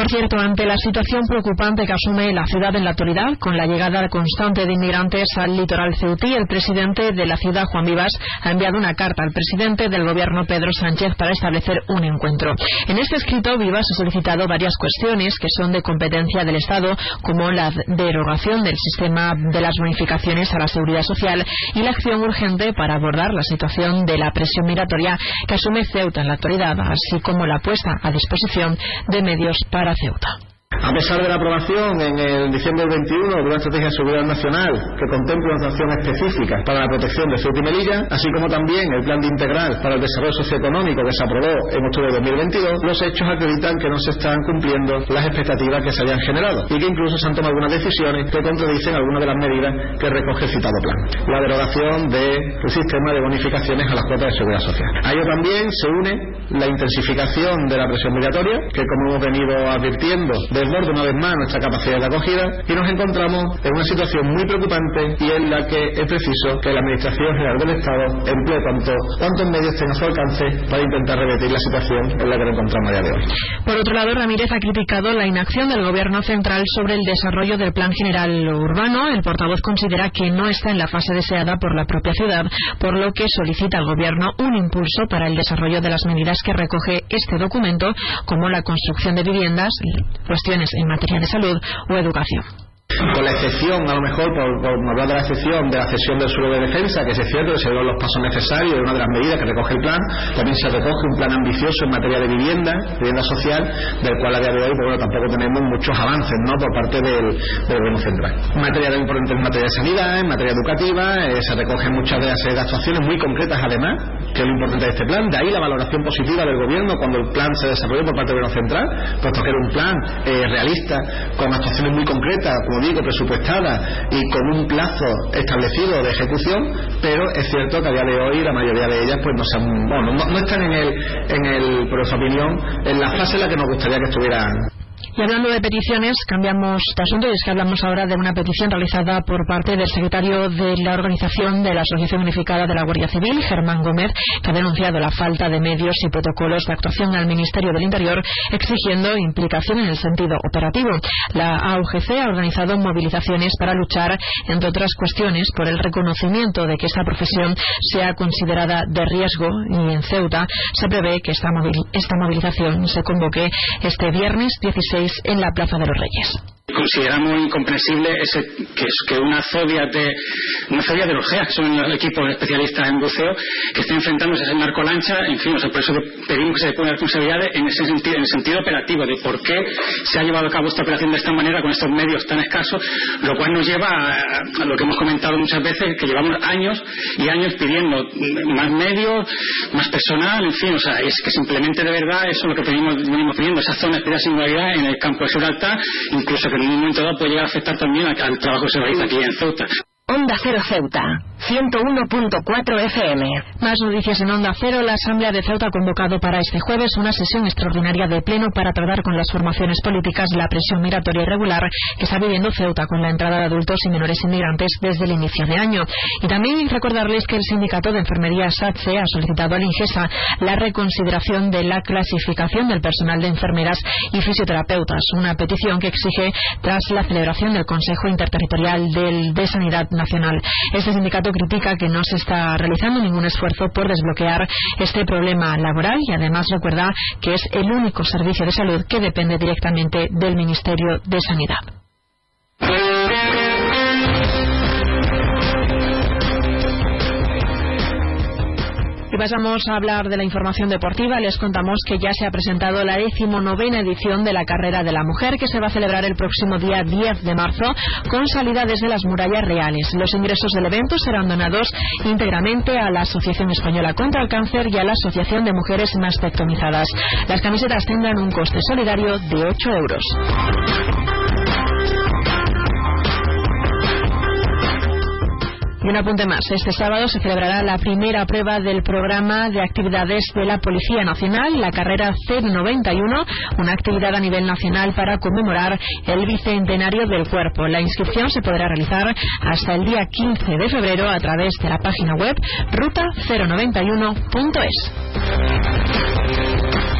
Por cierto, ante la situación preocupante que asume la ciudad en la actualidad, con la llegada constante de inmigrantes al litoral ceutí, el presidente de la ciudad, Juan Vivas, ha enviado una carta al presidente del gobierno, Pedro Sánchez, para establecer un encuentro. En este escrito, Vivas ha solicitado varias cuestiones que son de competencia del Estado, como la derogación del sistema de las bonificaciones a la seguridad social y la acción urgente para abordar la situación de la presión migratoria que asume Ceuta en la actualidad, así como la puesta a disposición de medios para Ceuta. A pesar de la aprobación en diciembre del 21 de una estrategia de seguridad nacional que contempla una acción específica para la protección de Ceuta y Melilla, así como también el plan de integral para el desarrollo socioeconómico que se aprobó en octubre de 2022, los hechos acreditan que no se están cumpliendo las expectativas que se habían generado y que incluso se han tomado algunas decisiones que contradicen algunas de las medidas que recoge el citado plan. La derogación del sistema de bonificaciones a las cuotas de seguridad social. A ello también se une la intensificación de la presión migratoria, que como hemos venido advirtiendo, desborda una vez más nuestra capacidad de acogida y nos encontramos en una situación muy preocupante y en la que es preciso que la Administración General del Estado emplee cuanto, cuantos medios tenga a su alcance para intentar revertir la situación en la que nos encontramos a día de hoy. Por otro lado, Ramírez ha criticado la inacción del Gobierno central sobre el desarrollo del Plan General Urbano. El portavoz considera que no está en la fase deseada por la propia ciudad, por lo que solicita al Gobierno un impulso para el desarrollo de las medidas que recoge este documento, como la construcción de viviendas, cuestiones en materia de salud o educación con la excepción, a lo mejor, por, por hablar de la excepción de la cesión del suelo de defensa, que es cierto que se dieron los pasos necesarios, es una de las medidas que recoge el plan, también se recoge un plan ambicioso en materia de vivienda, vivienda social, del cual a día de hoy, pues bueno, tampoco tenemos muchos avances, ¿no?, por parte del, gobierno central. En materia de, en materia de sanidad, en materia educativa, eh, se recogen muchas de las actuaciones muy concretas, además, que es lo importante de este plan, de ahí la valoración positiva del gobierno cuando el plan se desarrolló por parte del gobierno central, puesto que era un plan eh, realista, con actuaciones muy concretas, como digo, presupuestada y con un plazo establecido de ejecución, pero es cierto que a día de hoy la mayoría de ellas pues no, se han- bueno, no, están en el, en el, por en la fase en la que nos gustaría que estuvieran. Y hablando de peticiones, cambiamos de asunto y es que hablamos ahora de una petición realizada por parte del secretario de la organización de la Asociación Unificada de la Guardia Civil, Germán Gómez, que ha denunciado la falta de medios y protocolos de actuación al Ministerio del Interior, exigiendo implicación en el sentido operativo. La AUGC ha organizado movilizaciones para luchar, entre otras cuestiones, por el reconocimiento de que esta profesión sea considerada de riesgo y en Ceuta se prevé que esta, movil- esta movilización se convoque este viernes 16 en la Plaza de los Reyes. Consideramos incomprensible ese, que, una zodia de una zodia de los GEA, que son el equipo de especialistas en buceo, que esté enfrentándose a ese marco lancha, en fin, o sea, por eso pedimos que se pongan responsabilidades en ese sentido, en el sentido operativo de por qué se ha llevado a cabo esta operación de esta manera con estos medios tan escasos, lo cual nos lleva a, a lo que hemos comentado muchas veces, que llevamos años y años pidiendo más medios, más personal, en fin, o sea, es que simplemente de verdad eso es lo que venimos pidiendo, esa zona de singularidad en el campo de Gibraltar, incluso que en un momento dado puede llegar a afectar también al, trabajo que se realiza aquí en Ceuta. Onda Cero Ceuta, 101.4 FM. Más noticias en Onda Cero. La Asamblea de Ceuta ha convocado para este jueves una sesión extraordinaria de pleno para tratar con las formaciones políticas la presión migratoria irregular que está viviendo Ceuta con la entrada de adultos y menores inmigrantes desde el inicio de año. Y también recordarles que el Sindicato de Enfermería SATSE ha solicitado al INGESA la reconsideración de la clasificación del personal de enfermeras y fisioterapeutas, una petición que exige tras la celebración del Consejo Interterritorial de Sanidad Nacional. Este sindicato critica que no se está realizando ningún esfuerzo por desbloquear este problema laboral y además recuerda que es el único servicio de salud que depende directamente del Ministerio de Sanidad. Y pasamos a hablar de la información deportiva. Les contamos que ya se ha presentado la decimonovena edición de la Carrera de la Mujer, que se va a celebrar el próximo día 10 de marzo, con salida desde las murallas reales. Los ingresos del evento serán donados íntegramente a la Asociación Española contra el Cáncer y a la Asociación de Mujeres Mastectomizadas. Las camisetas tendrán un coste solidario de 8 euros. Y un apunte más. Este sábado se celebrará la primera prueba del programa de actividades de la Policía Nacional, la carrera C91, una actividad a nivel nacional para conmemorar el bicentenario del cuerpo. La inscripción se podrá realizar hasta el día 15 de febrero a través de la página web ruta091.es.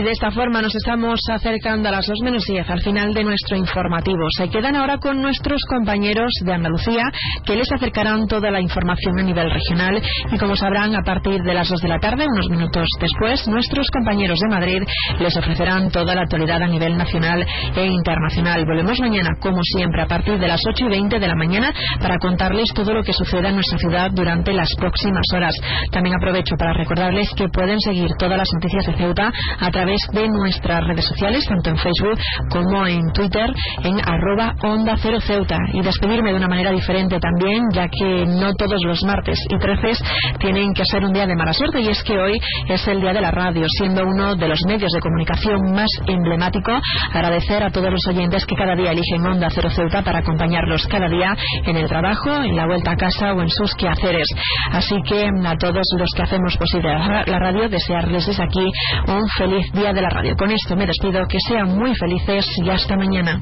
Y de esta forma nos estamos acercando a las 2 menos 10 al final de nuestro informativo. Se quedan ahora con nuestros compañeros de Andalucía que les acercarán toda la información a nivel regional y como sabrán a partir de las 2 de la tarde, unos minutos después, nuestros compañeros de Madrid les ofrecerán toda la actualidad a nivel nacional e internacional. Volvemos mañana, como siempre, a partir de las 8 y 20 de la mañana para contarles todo lo que suceda en nuestra ciudad durante las próximas horas. También aprovecho para recordarles que pueden seguir todas las noticias de Ceuta a través de nuestras redes sociales, tanto en Facebook como en Twitter, en arroba onda cero ceuta. Y despedirme de una manera diferente también, ya que no todos los martes y treces tienen que ser un día de mala suerte, y es que hoy es el día de la radio, siendo uno de los medios de comunicación más emblemático. Agradecer a todos los oyentes que cada día eligen Onda Cero Ceuta para acompañarlos cada día en el trabajo, en la vuelta a casa o en sus quehaceres. Así que a todos los que hacemos posible la radio, desearles desde aquí un feliz día de la radio. Con esto me despido, que sean muy felices y hasta mañana.